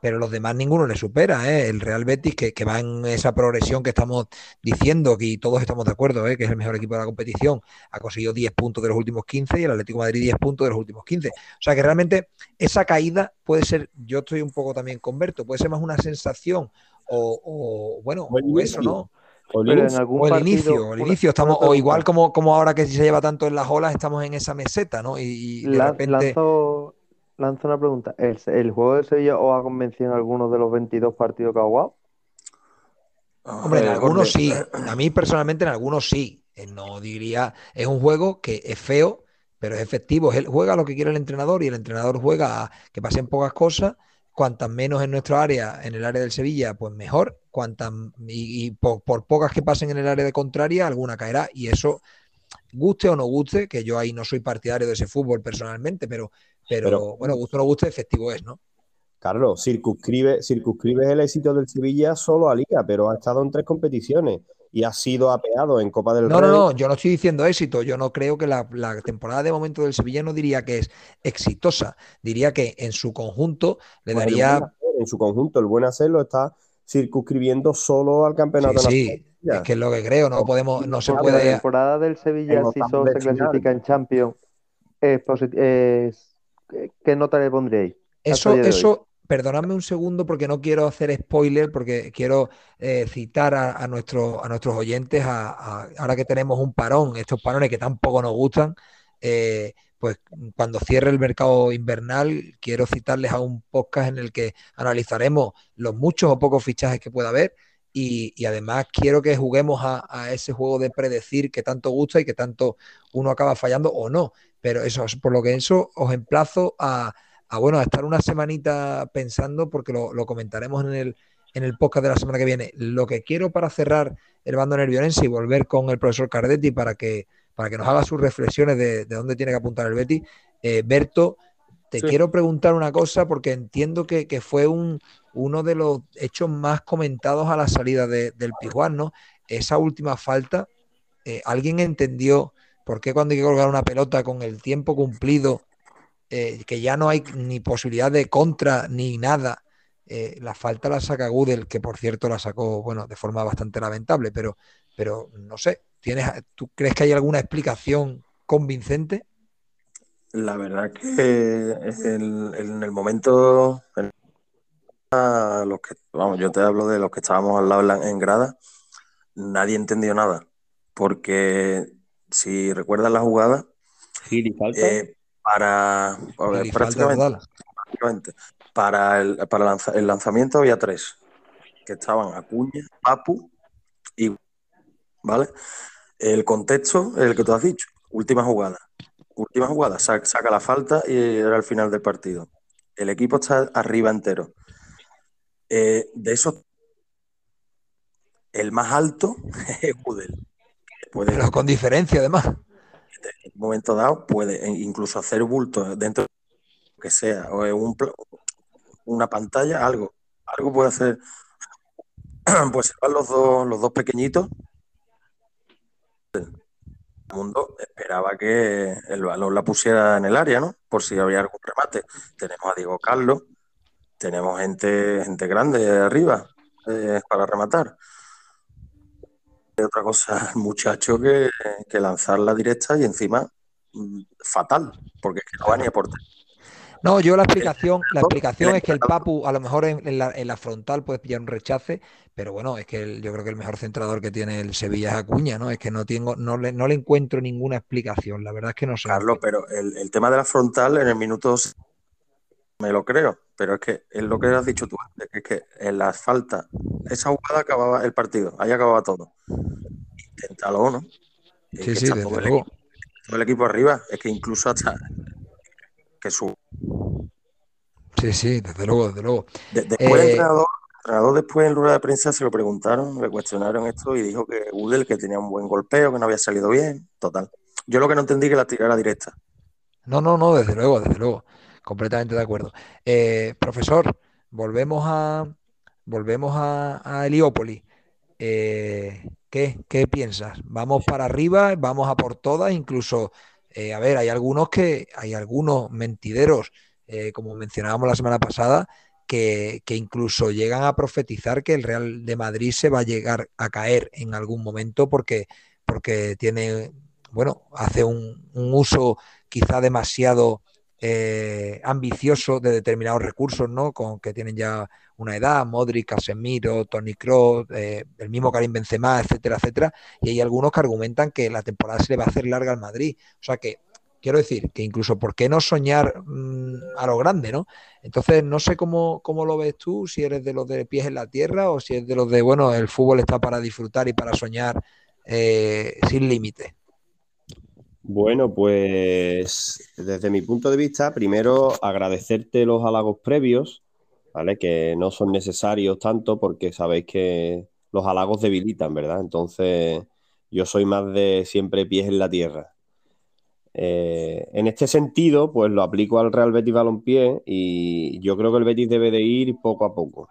pero los demás ninguno le supera. ¿eh? El Real Betis, que, va en esa progresión que estamos diciendo, que todos estamos de acuerdo, ¿eh? que es el mejor equipo de la competición, ha conseguido 10 puntos de los últimos 15 y el Atlético Madrid 10 puntos de los últimos 15. O sea que realmente esa caída puede ser, yo estoy un poco también converto, puede ser más una sensación o, bueno, o eso, ¿no? O el, inicio, el inicio, estamos, o igual como, como ahora que se lleva tanto en las olas, estamos en esa meseta, ¿no? Y, de repente... lanzo, una pregunta. ¿El, juego de Sevilla os ha convencido en algunos de los 22 partidos que ha jugado? Hombre, en algunos sí. A mí personalmente en algunos sí. Eh, no diría, es un juego que es feo, pero es efectivo. Él juega lo que quiere el entrenador y el entrenador juega a que pasen pocas cosas cuantas menos en nuestro área, en el área del Sevilla, pues mejor, cuantas y, por, pocas que pasen en el área de contraria, alguna caerá y eso guste o no guste, que yo ahí no soy partidario de ese fútbol personalmente, pero, pero, bueno, guste o no guste, efectivo es, ¿no? Carlos, circunscribe, circunscribe el éxito del Sevilla solo a Liga, pero ha estado en tres competiciones y ha sido apeado en Copa del no, Rey. No, no, yo no estoy diciendo éxito. Yo no creo que la, temporada de momento del Sevilla no diría que es exitosa. Diría que en su conjunto le daría. en su conjunto, el buen hacer lo está circunscribiendo solo al campeonato sí, Sí, es que es lo que creo. No podemos, no se puede. La temporada del Sevilla, si solo se clasifica en Champions, es, ¿qué nota le pondréis? Eso, eso, perdonadme un segundo porque no quiero hacer spoiler, porque quiero eh, citar a, nuestros, a nuestros oyentes, ahora que tenemos un parón, estos parones que tampoco nos gustan, eh, pues cuando cierre el mercado invernal, quiero citarles a un podcast en el que analizaremos los muchos o pocos fichajes que pueda haber. Y, además quiero que juguemos a, a, ese juego de predecir que tanto gusta y que tanto uno acaba fallando o no. Pero eso, por lo que eso os emplazo a, a, bueno, a estar una semanita pensando, porque lo, comentaremos en el, en el podcast de la semana que viene. Lo que quiero para cerrar el bando nervionense y volver con el profesor Cardetti para que, para que nos haga sus reflexiones de, dónde tiene que apuntar el Betty. Eh, Berto, te quiero preguntar una cosa porque entiendo que, fue un, uno de los hechos más comentados a la salida del Pijuán, ¿no? Esa última falta, eh, ¿alguien entendió por qué cuando hay que colgar una pelota con el tiempo cumplido eh, que ya no hay ni posibilidad de contra ni nada. Eh, la falta la saca Gudel, que por cierto la sacó, bueno, de forma bastante lamentable, pero, pero no sé, ¿tienes, ¿tú crees que hay alguna explicación convincente? La verdad que en, el momento, los que, vamos, yo te hablo de los que estábamos al lado en grada, nadie entendió nada, porque si recuerdas la jugada, eh, para, para, el, para el lanzamiento había tres, que estaban Acuña, Papu y... ¿Vale? El contexto es el que tú has dicho, última jugada. Última jugada, saca, la falta y era el final del partido. El equipo está arriba entero. Eh, de esos, el más alto <laughs> es Udel. Pero con diferencia, además en un momento dado puede incluso hacer bulto dentro de lo que sea, o un, una pantalla, algo. Algo puede hacer. <clears throat> Pues se van los dos, los dos pequeñitos. El mundo esperaba que el balón la pusiera en el área, ¿no? Por si había algún remate. Tenemos a Diego Carlos, tenemos gente, gente grande arriba eh, para rematar otra cosa al <laughs> muchacho que, lanzar la directa y encima mm, fatal, porque es que no va ni a. No, yo la explicación, la explicación es que el Papu a lo mejor en, la, frontal puede pillar un rechace, pero bueno, es que yo creo que el mejor centrador que tiene el Sevilla es Acuña, ¿no? Es que no tengo, no le, no le encuentro ninguna explicación. La verdad es que no sé. Carlos, pero el, tema de la frontal en el minuto me lo creo, pero es que es lo que has dicho tú antes, es que en la falta, esa jugada acababa el partido, ahí acababa todo. Inténtalo, ¿no? Sí, sí, desde luego todo el equipo arriba, es que incluso hasta que su. Sí, sí, desde luego, desde luego. después el eh, entrenador, después en rueda de prensa se lo preguntaron, le cuestionaron esto y dijo que Udel que tenía un buen golpeo, que no había salido bien, total. Yo lo que no entendí que la tirara directa. No, no, no, desde luego, desde luego. Completamente de acuerdo. Eh, profesor, volvemos a volvemos a, Heliópolis. Eh, ¿qué, piensas? ¿Vamos para arriba? ¿Vamos a por todas? Incluso, eh, a ver, hay algunos que, hay algunos mentideros, como mencionábamos la semana pasada, que, incluso llegan a profetizar que el Real de Madrid se va a llegar a caer en algún momento porque, porque tiene, bueno, hace un uso quizá demasiado eh, ambicioso de determinados recursos, ¿no? Con que tienen ya una edad, Modric, Casemiro, Tony Kroos, eh, el mismo Karim Benzema, etcétera, etcétera. Y hay algunos que argumentan que la temporada se le va a hacer larga al Madrid. O sea que quiero decir que incluso por qué no soñar mm, a lo grande, ¿no? Entonces no sé cómo, cómo lo ves tú, si eres de los de pies en la tierra o si es de los de, bueno, el fútbol está para disfrutar y para soñar eh, sin límite. Bueno, pues desde mi punto de vista, primero agradecerte los halagos previos, ¿vale? Que no son necesarios tanto porque sabéis que los halagos debilitan, ¿verdad? Entonces, yo soy más de siempre pies en la tierra. Eh, en este sentido, pues lo aplico al Real Betis Balompié y yo creo que el Betis debe de ir poco a poco.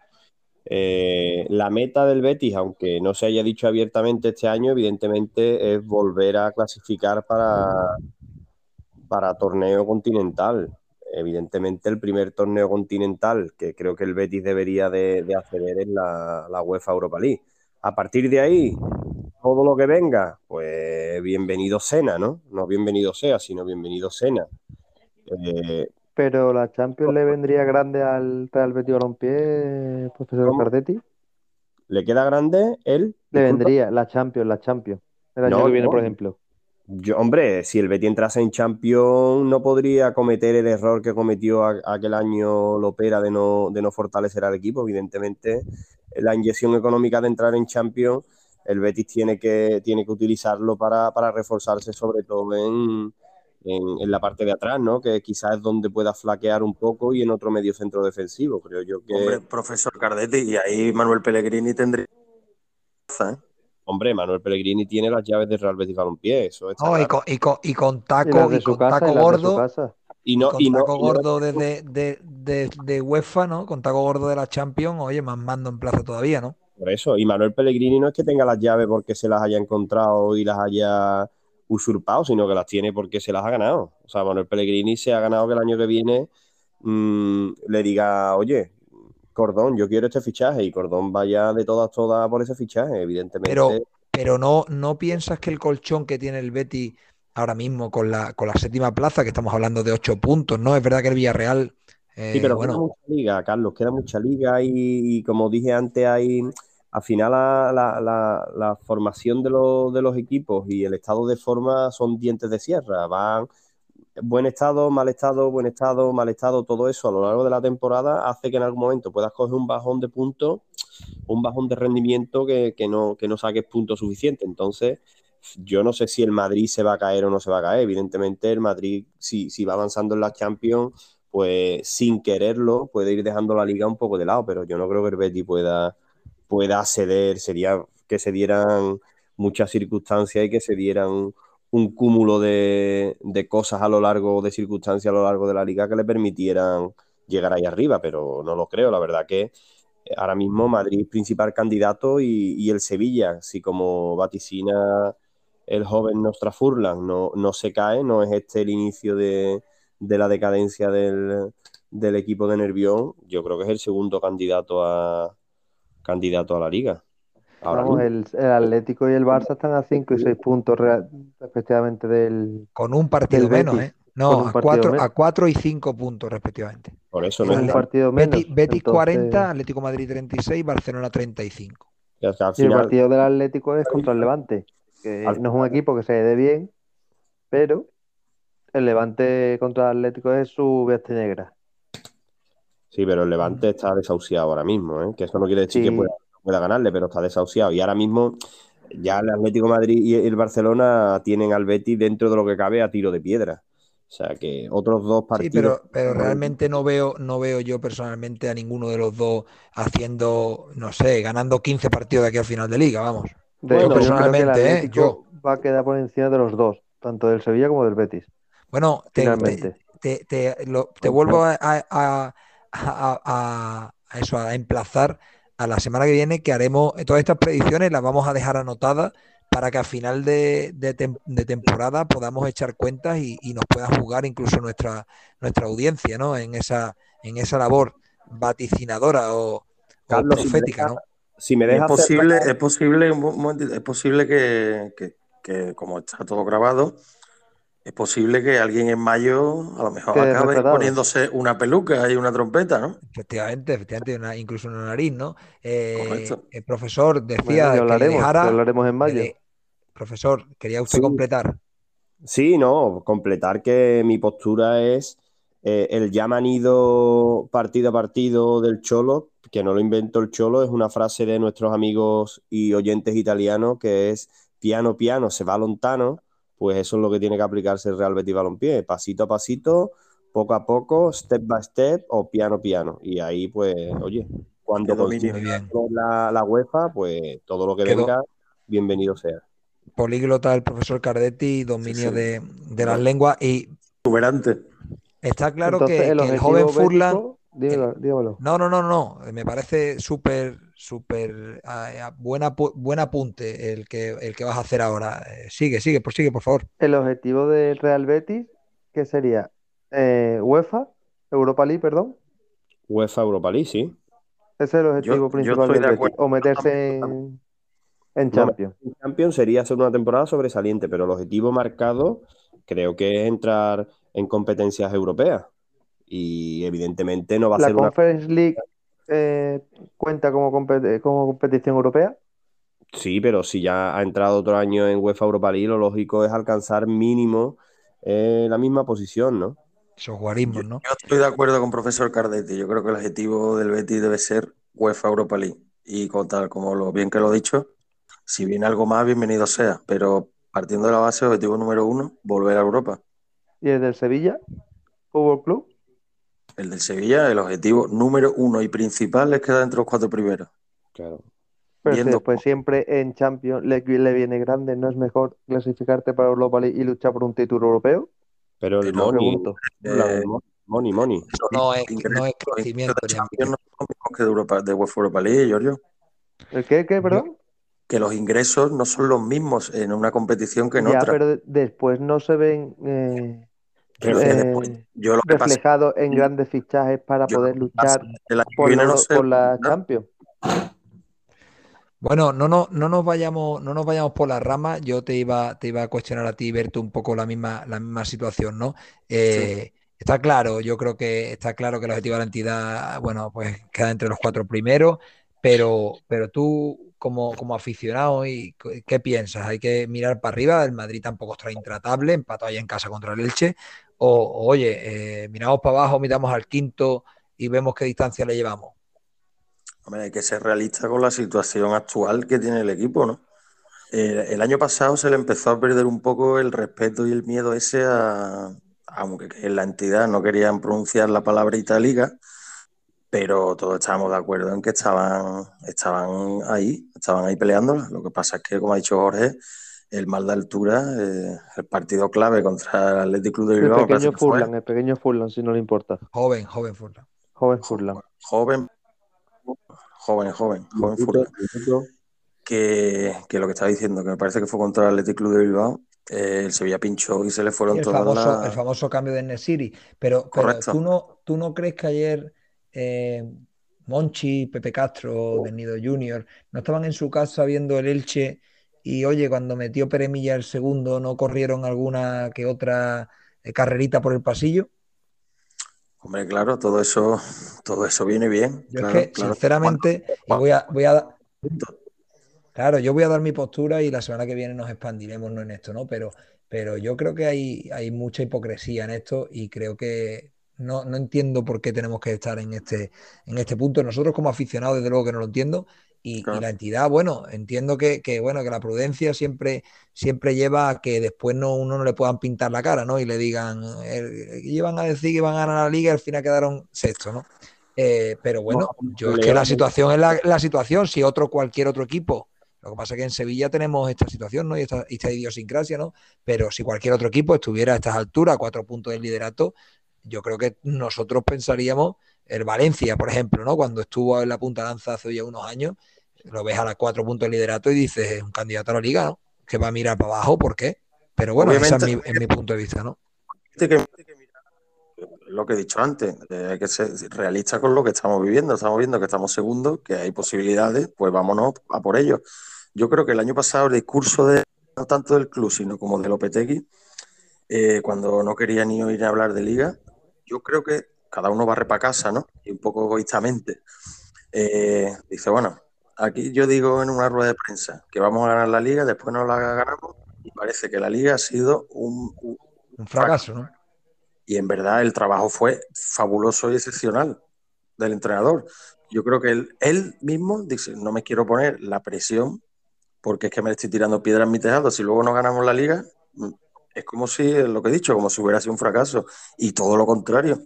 Eh, la meta del Betis, aunque no se haya dicho abiertamente este año, evidentemente es volver a clasificar para, para torneo continental. Evidentemente el primer torneo continental que creo que el Betis debería de, acceder es la, la, UEFA Europa League. A partir de ahí, todo lo que venga, pues bienvenido Sena, ¿no? No bienvenido sea, sino bienvenido Sena. Eh, pero la Champions le vendría grande al Real Betis Balompié, profesor Cardetti. ¿Le queda grande él? Le vendría la Champions, la Champions. El año que viene, por ejemplo. Yo, hombre, si el Betis entrase en Champions, no podría cometer el error que cometió aquel año Lopera de no, de no fortalecer al equipo. Evidentemente, la inyección económica de entrar en Champions, el Betis tiene que, tiene que utilizarlo para, para reforzarse, sobre todo en, en, la parte de atrás, ¿no? Que quizás es donde pueda flaquear un poco y en otro medio centro defensivo, creo yo que... Hombre, profesor Cardetti, y ahí Manuel Pellegrini tendría... ¿eh? Hombre, Manuel Pellegrini tiene las llaves de Real Betis Balompié, eso es. y, con, y, con, y con taco, y, con taco gordo... Y no, y taco gordo de, de, de, de, UEFA, ¿no? Con taco gordo de la Champions, oye, más mando en plazo todavía, ¿no? Por eso, y Manuel Pellegrini no es que tenga las llaves porque se las haya encontrado y las haya usurpado, sino que las tiene porque se las ha ganado. O sea, Manuel Pellegrini se ha ganado que el año que viene mm, le diga, oye, Cordón, yo quiero este fichaje y Cordón vaya de todas, todas por ese fichaje, evidentemente. Pero, pero no, no piensas que el colchón que tiene el Betty ahora mismo con la, con la séptima plaza, que estamos hablando de ocho puntos, ¿no? Es verdad que el Villarreal... Eh, sí, pero bueno. queda mucha liga, Carlos, queda mucha liga y como dije antes, hay al final la, formación de, los equipos y el estado de forma son dientes de sierra, van buen estado, mal estado, buen estado, mal estado, todo eso a lo largo de la temporada hace que en algún momento puedas coger un bajón de puntos, un bajón de rendimiento que, no, que no saques puntos suficientes. Entonces, yo no sé si el Madrid se va a caer o no se va a caer. Evidentemente, el Madrid, si, si va avanzando en la Champions, pues sin quererlo, puede ir dejando la liga un poco de lado, pero yo no creo que el Betty pueda pueda ceder, sería que se dieran muchas circunstancias y que se dieran un cúmulo de, cosas a lo largo, de circunstancias a lo largo de la liga que le permitieran llegar ahí arriba, pero no lo creo. La verdad que ahora mismo Madrid principal candidato y, el Sevilla, si como vaticina el joven Nostra Furlan no, no se cae, no es este el inicio de, la decadencia del, del equipo de Nervión, yo creo que es el segundo candidato a, candidato a la liga. el, Atlético y el Barça están a 5 y 6 puntos respectivamente del. Con un partido menos, ¿eh? No, a cuatro, a cuatro y cinco puntos respectivamente. Por eso no es un partido menos. Betis, Betis 40, Atlético Madrid 36, Barcelona 35. Y, el partido del Atlético es contra el Levante, que no es un equipo que se dé bien, pero el Levante contra el Atlético es su bestia negra. Sí, pero el Levante está desahuciado ahora mismo, ¿eh? que eso no quiere decir que pueda, pueda, ganarle, pero está desahuciado. Y ahora mismo ya el Atlético Madrid y el Barcelona tienen al Betis dentro de lo que cabe a tiro de piedra. O sea que otros dos partidos. Sí, pero, pero realmente no veo, no veo yo personalmente a ninguno de los dos haciendo, no sé, ganando 15 partidos de aquí al final de liga, vamos. yo personalmente, ¿eh? yo va a quedar por encima de los dos, tanto del Sevilla como del Betis. Bueno, te, te, vuelvo a, a, a, eso, a emplazar a la semana que viene que haremos todas estas predicciones, las vamos a dejar anotadas para que a final de, temporada podamos echar cuentas y, nos pueda jugar incluso nuestra, nuestra audiencia, ¿no? En esa, en esa labor vaticinadora o, profética, ¿no? Si me deja es posible, es posible, es posible que, que, como está todo grabado, es posible que alguien en mayo a lo mejor acabe poniéndose una peluca y una trompeta, ¿no? Efectivamente, efectivamente, incluso una nariz, ¿no? Eh, el profesor decía que hablaremos, en mayo. profesor, ¿quería usted completar? Sí, no, completar que mi postura es eh, el ya manido partido a partido del Cholo, que no lo inventó el Cholo, es una frase de nuestros amigos y oyentes italianos que es piano piano se va lontano pues eso es lo que tiene que aplicarse el Real Betis Balompié, pasito a pasito, poco a poco, step by step o piano piano. Y ahí, pues, oye, cuando consiga la, la UEFA, pues todo lo que venga, bienvenido sea. Políglota el profesor Cardetti, dominio De, las lenguas y... Exuberante. Está claro que, el, joven Furlan... No, no, no, no. Me parece súper súper buena, buen apunte el que, el que vas a hacer ahora. Eh, sigue, sigue, pues sigue, por favor. El objetivo del Real Betis, que sería eh, UEFA, Europa League, perdón. UEFA Europa League, sí. Ese es el objetivo principal del Betis. O meterse en, en Champions. en Champions sería ser una temporada sobresaliente, pero el objetivo marcado creo que es entrar en competencias europeas. Y evidentemente no va a ser una. League eh, cuenta como, como competición europea? Sí, pero si ya ha entrado otro año en UEFA Europa League, lo lógico es alcanzar mínimo eh, la misma posición, ¿no? Esos guarismos, ¿no? Yo, estoy de acuerdo con profesor Cardetti. Yo creo que el objetivo del Betis debe ser UEFA Europa League. Y con tal como lo bien que lo he dicho, si viene algo más, bienvenido sea. Pero partiendo de la base, objetivo número uno, volver a Europa. ¿Y el del Sevilla? ¿Fútbol Club? El del Sevilla, el objetivo número uno y principal es quedar entre los cuatro primeros. Claro. Pero pues siempre en Champions le, viene grande, ¿no es mejor clasificarte para Europa League y luchar por un título europeo? Pero el money, eh, money, money. No, es, no es crecimiento. De Champions no son los mismos que de, Europa, de UEFA Europa League, Giorgio. ¿El qué, qué, perdón? Que los ingresos no son los mismos en una competición que en ya, pero después no se ven... Eh eh, reflejado en grandes fichajes para poder luchar por, la Champions. Bueno, no, no, no nos vayamos, no nos vayamos por las ramas. Yo te iba, te iba a cuestionar a ti, verte un poco la misma, la misma situación, ¿no? Eh, está claro, yo creo que está claro que el objetivo de la entidad, bueno, pues queda entre los cuatro primeros, pero, pero tú como, como aficionado, ¿y ¿qué piensas? ¿Hay que mirar para arriba? El Madrid tampoco está intratable, empató ahí en casa contra el Elche. O, oye, eh, miramos para abajo, miramos al quinto y vemos qué distancia le llevamos. Hombre, hay que ser realista con la situación actual que tiene el equipo, ¿no? el año pasado se le empezó a perder un poco el respeto y el miedo ese a, aunque en la entidad no querían pronunciar la palabra itálica, pero todos estábamos de acuerdo en que estaban, estaban ahí, estaban ahí peleándola. Lo que pasa es que, como ha dicho Jorge, el mal de altura, eh, el partido clave contra el Athletic Club de Bilbao. El pequeño Furlan, el pequeño Furlan, si no le importa. Joven, joven Furlan. Joven Furlan. Joven, joven, joven, joven Furlan. Que, que, lo que estaba diciendo, que me parece que fue contra el Athletic Club de Bilbao, eh, el Sevilla pinchó y se le fueron el todas famoso, El famoso cambio de Nesiri. Pero, pero ¿tú, no, ¿tú no crees que ayer eh, Monchi, Pepe Castro, Venido Junior, no estaban en su casa viendo el Elche y oye, cuando metió Peremilla el segundo, no corrieron alguna que otra carrerita por el pasillo. Hombre, claro, todo eso, todo eso viene bien. Yo es que, sinceramente, voy a, voy a, Claro, yo voy a dar mi postura y la semana que viene nos expandiremos en esto, ¿no? Pero, pero yo creo que hay, hay mucha hipocresía en esto y creo que no, no, entiendo por qué tenemos que estar en este, en este punto. Nosotros como aficionados, desde luego que no lo entiendo. Y, la entidad, bueno, entiendo que, bueno, que la prudencia siempre, siempre lleva a que después no, uno no le puedan pintar la cara, ¿no? Y le digan, eh, llevan a decir que van a ganar la liga y al final quedaron sexto, ¿no? Eh, pero bueno, yo es que la situación es la, la situación. Si otro, cualquier otro equipo lo que pasa es que en Sevilla tenemos esta situación, ¿no? Y esta, idiosincrasia, ¿no? Pero si cualquier otro equipo estuviera a estas alturas, cuatro puntos del liderato, yo creo que nosotros pensaríamos, el Valencia, por ejemplo, ¿no? Cuando estuvo en la punta de lanza hace ya unos años, lo ves a las cuatro puntos del liderato y dices, es un candidato a la liga, ¿no? Que va a mirar para abajo, ¿por qué? Pero bueno, ese es mi, mi punto de vista, ¿no? lo que he dicho antes, eh, hay que ser realista con lo que estamos viviendo. Estamos viendo que estamos segundos, que hay posibilidades, pues vámonos a por ello. Yo creo que el año pasado el discurso de no tanto del club, sino como de Lopetegui, eh, cuando no quería ni oír hablar de liga, yo creo que cada uno barre para casa, ¿no? Y un poco egoístamente. Eh, dice, bueno, aquí yo digo en una rueda de prensa que vamos a ganar la liga, después no la ganamos y parece que la liga ha sido un, un fracaso, ¿no? Y en verdad el trabajo fue fabuloso y excepcional del entrenador. Yo creo que él, él mismo dice, no me quiero poner la presión porque es que me estoy tirando piedras en mi tejado. Si luego no ganamos la liga, es como si, lo que he dicho, como si hubiera sido un fracaso. Y todo lo contrario.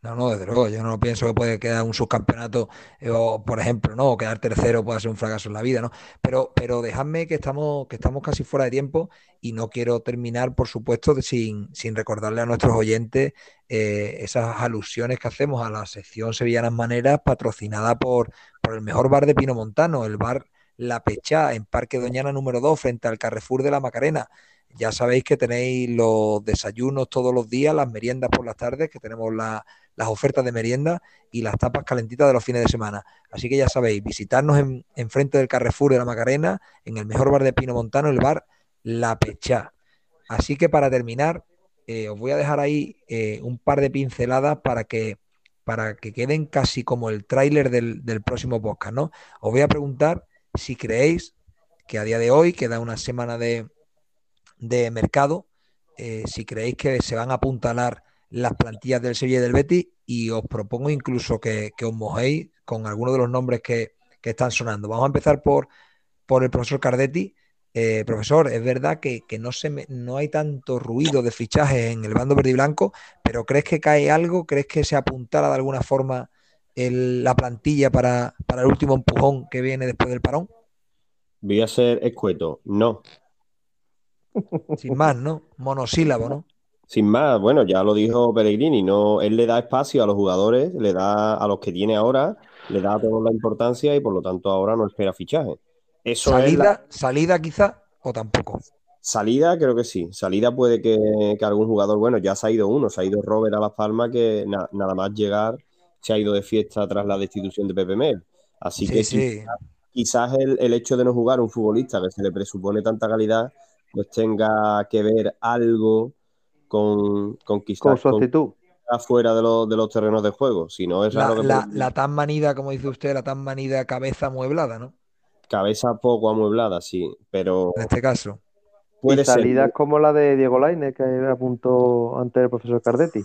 No, no, desde luego, yo no pienso que puede quedar un subcampeonato eh, por ejemplo, no, o quedar tercero puede ser un fracaso en la vida, ¿no? Pero, pero dejadme que estamos, que estamos casi fuera de tiempo y no quiero terminar, por supuesto, sin, sin recordarle a nuestros oyentes eh, esas alusiones que hacemos a la sección Sevillanas Maneras, patrocinada por, por el mejor bar de Pino Montano, el bar La Pechá, en Parque Doñana número 2, frente al Carrefour de la Macarena. Ya sabéis que tenéis los desayunos todos los días, las meriendas por las tardes, que tenemos las ofertas de merienda y las tapas calentitas de los fines de semana. Así que ya sabéis, visitarnos en, frente del Carrefour de la Macarena, en el mejor bar de Pino Montano, el bar La Pechá. Así que para terminar, eh, os voy a dejar ahí eh, un par de pinceladas para que, para que queden casi como el tráiler del, del próximo podcast, ¿no? Os voy a preguntar si creéis que a día de hoy queda una semana de, de mercado, eh, si creéis que se van a apuntalar las plantillas del Sevilla y del Betis y os propongo incluso que, os mojéis con algunos de los nombres que, están sonando. Vamos a empezar por, por el profesor Cardetti. Eh, profesor, es verdad que, no, se no hay tanto ruido de fichajes en el bando verde y blanco, pero ¿crees que cae algo? ¿Crees que se apuntala de alguna forma la plantilla para, para el último empujón que viene después del parón? Voy a ser escueto. No, sin más, ¿no? Monosílabo, ¿no? Sin más, bueno, ya lo dijo Pellegrini, no, él le da espacio a los jugadores, le da a los que tiene ahora, le da toda la importancia y por lo tanto ahora no espera fichaje. Eso salida, salida quizá o tampoco. Salida, creo que sí. Salida puede que, algún jugador, bueno, ya se ha ido uno, se ha ido Robert a Las Palmas, que nada más llegar se ha ido de fiesta tras la destitución de Pepe Mel. Así que sí. quizás, el, el, hecho de no jugar un futbolista que se le presupone tanta calidad pues tenga que ver algo con, con con su actitud. Fuera de, de, los terrenos de juego. Si no es la, la, tan manida, como dice usted, la tan manida cabeza amueblada, ¿no? Cabeza poco amueblada, sí, pero. En este caso. Puede y salidas como la de Diego Laine, que apuntó antes el profesor Cardetti.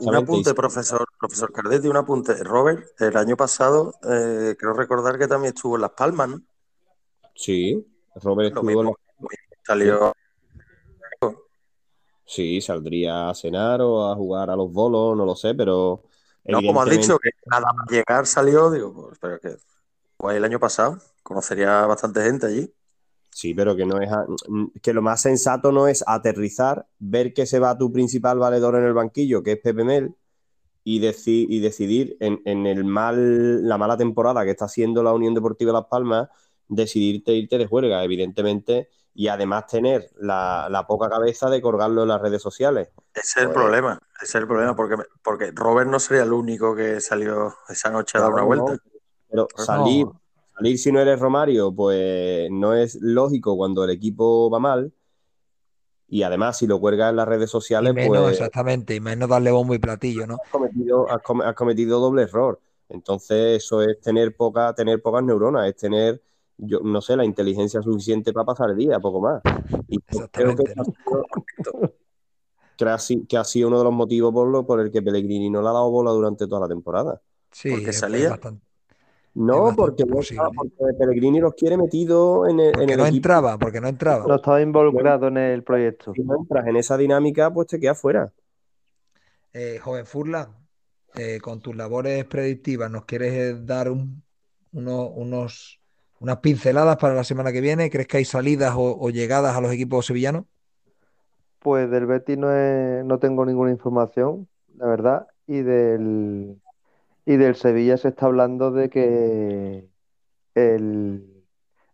Un apunte, profesor, profesor Cardetti, un apunte. Robert, el año pasado, eh, creo recordar que también estuvo en Las Palmas, ¿no? Sí, Robert estuvo en Las Salió. Sí, saldría a cenar o a jugar a los bolos, no lo sé, pero. No, como has dicho, que nada más llegar salió, digo, pues, pero que el año pasado, conocería bastante gente allí. Sí, pero que no es que lo más sensato no es aterrizar, ver que se va tu principal valedor en el banquillo, que es Pepe Mel, y, y decidir en, en, el mal, la mala temporada que está haciendo la Unión Deportiva Las Palmas, decidirte irte de juerga. Evidentemente, y además tener la, poca cabeza de colgarlo en las redes sociales. Ese es el pues problema, ese es el problema, porque, porque Robert no sería el único que salió esa noche a dar una vuelta. pero salir, salir si no eres Romario, pues no es lógico cuando el equipo va mal. Y además, si lo cuelgas en las redes sociales, Y menos, pues exactamente, y menos darle bombo y platillo, ¿no? has cometido, has com- has cometido doble error. Entonces, eso es tener poca, tener pocas neuronas, es tener, yo no sé, la inteligencia suficiente para pasar el día, poco más. Y creo que, <laughs> que ha si- que ha sido uno de los motivos por, lo, por el que Pellegrini no le ha dado bola durante toda la temporada. Sí, Porque es- es salía. bastante- No, porque, no Pellegrini los quiere metido en el, en Porque el no equipo. entraba, porque no entraba. No estaba involucrado en el proyecto. Si no entras en esa dinámica, pues te quedas fuera. Eh, joven Furlan, eh, con tus labores predictivas, ¿nos quieres eh, dar un- uno- unos, unas pinceladas para la semana que viene? ¿Crees que hay salidas o, llegadas a los equipos sevillanos? Pues del Betis no, no tengo ninguna información, la verdad. Y del, y del Sevilla se está hablando de que el,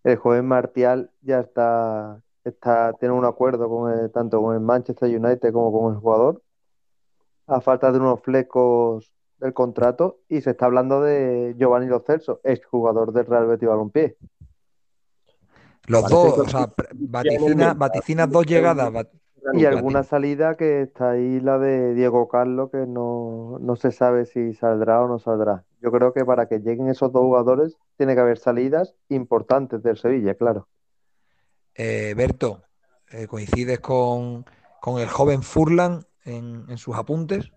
el joven Martial ya está, está, tiene un acuerdo con el- tanto con el Manchester United como con el jugador, a falta de unos flecos del contrato, y se está hablando de Giovanni Lo Celso, exjugador del Real Betis Balompié. Los Parece dos, que o sea, vaticina, dos llegadas. Y alguna salida que está ahí, la de Diego Carlos, que no, no se sabe si saldrá o no saldrá. Yo creo que para que lleguen esos dos jugadores, tiene que haber salidas importantes del Sevilla, claro. Eh, Berto, eh, ¿coincides con, con el joven Furlan en, en sus apuntes?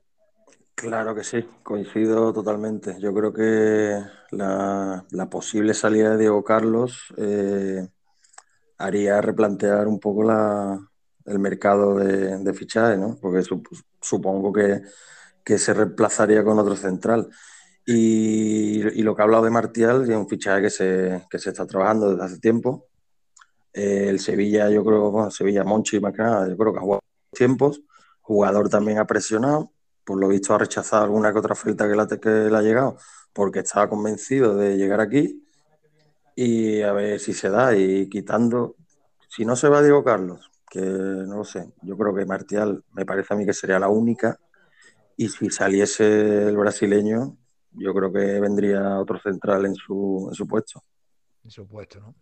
Claro que sí, coincido totalmente. Yo creo que la, posible salida de Diego Carlos eh, haría replantear un poco la, el mercado de, de fichajes, ¿no? Porque sup- supongo que, que se reemplazaría con otro central. Y, y lo que ha hablado de Martial, es un fichaje que se, que se está trabajando desde hace tiempo. Eh, el Sevilla, yo creo, bueno, Sevilla, Monchi y Macana, yo creo que ha jugado tiempos. Jugador también ha presionado por lo visto ha rechazado alguna que otra oferta que le, ha- llegado porque estaba convencido de llegar aquí y a ver si se da y quitando, si no se va Diego Carlos, que no lo sé, yo creo que Martial me parece a mí que sería la única y si saliese el brasileño, yo creo que vendría otro central en su, en su puesto. Por supuesto, ¿no?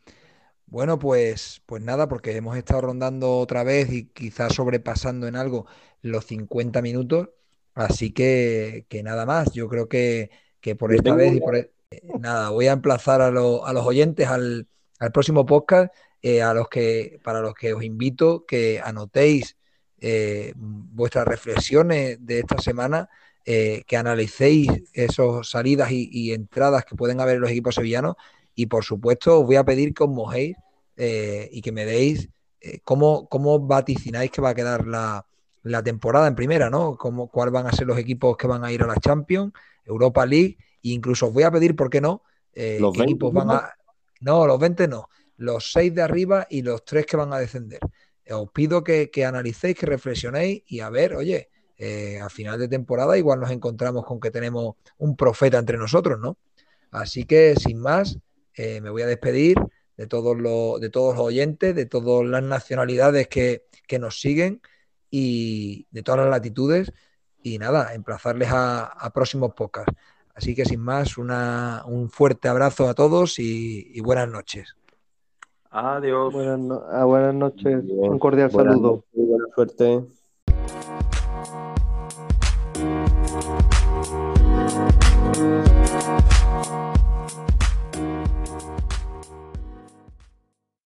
Bueno, pues, pues nada, porque hemos estado rondando otra vez y quizás sobrepasando en algo los 50 minutos. Así que, que nada más. Yo creo que, que por esta vez y por e- nada, voy a emplazar a, lo- a los oyentes al, al próximo podcast, eh, a los que, para los que os invito que anotéis eh, vuestras reflexiones de esta semana, eh, que analicéis esas salidas y, y entradas que pueden haber en los equipos sevillanos y por supuesto os voy a pedir que os mojéis eh, y que me deis eh, cómo, cómo vaticináis que va a quedar la, la temporada en primera, ¿no? Cómo, cuáles van a ser los equipos que van a ir a la Champions, Europa League, e incluso os voy a pedir, ¿por qué no? Eh, Los qué 20, equipos van ¿no? a... No, los 20 no, los 6 de arriba y los 3 que van a descender. Eh, Os pido que, que analicéis, que reflexionéis y a ver, oye, eh, a final de temporada igual nos encontramos con que tenemos un profeta entre nosotros, ¿no? Así que sin más, eh, me voy a despedir de todos los, de todos los oyentes, de todas las nacionalidades que, que nos siguen y de todas las latitudes. Y nada, emplazarles a, a próximos podcasts. Así que sin más, una, un fuerte abrazo a todos y, y buenas noches. Adiós. Buenas, no- ah, buenas noches, un cordial Buenas saludo. noches y buena suerte.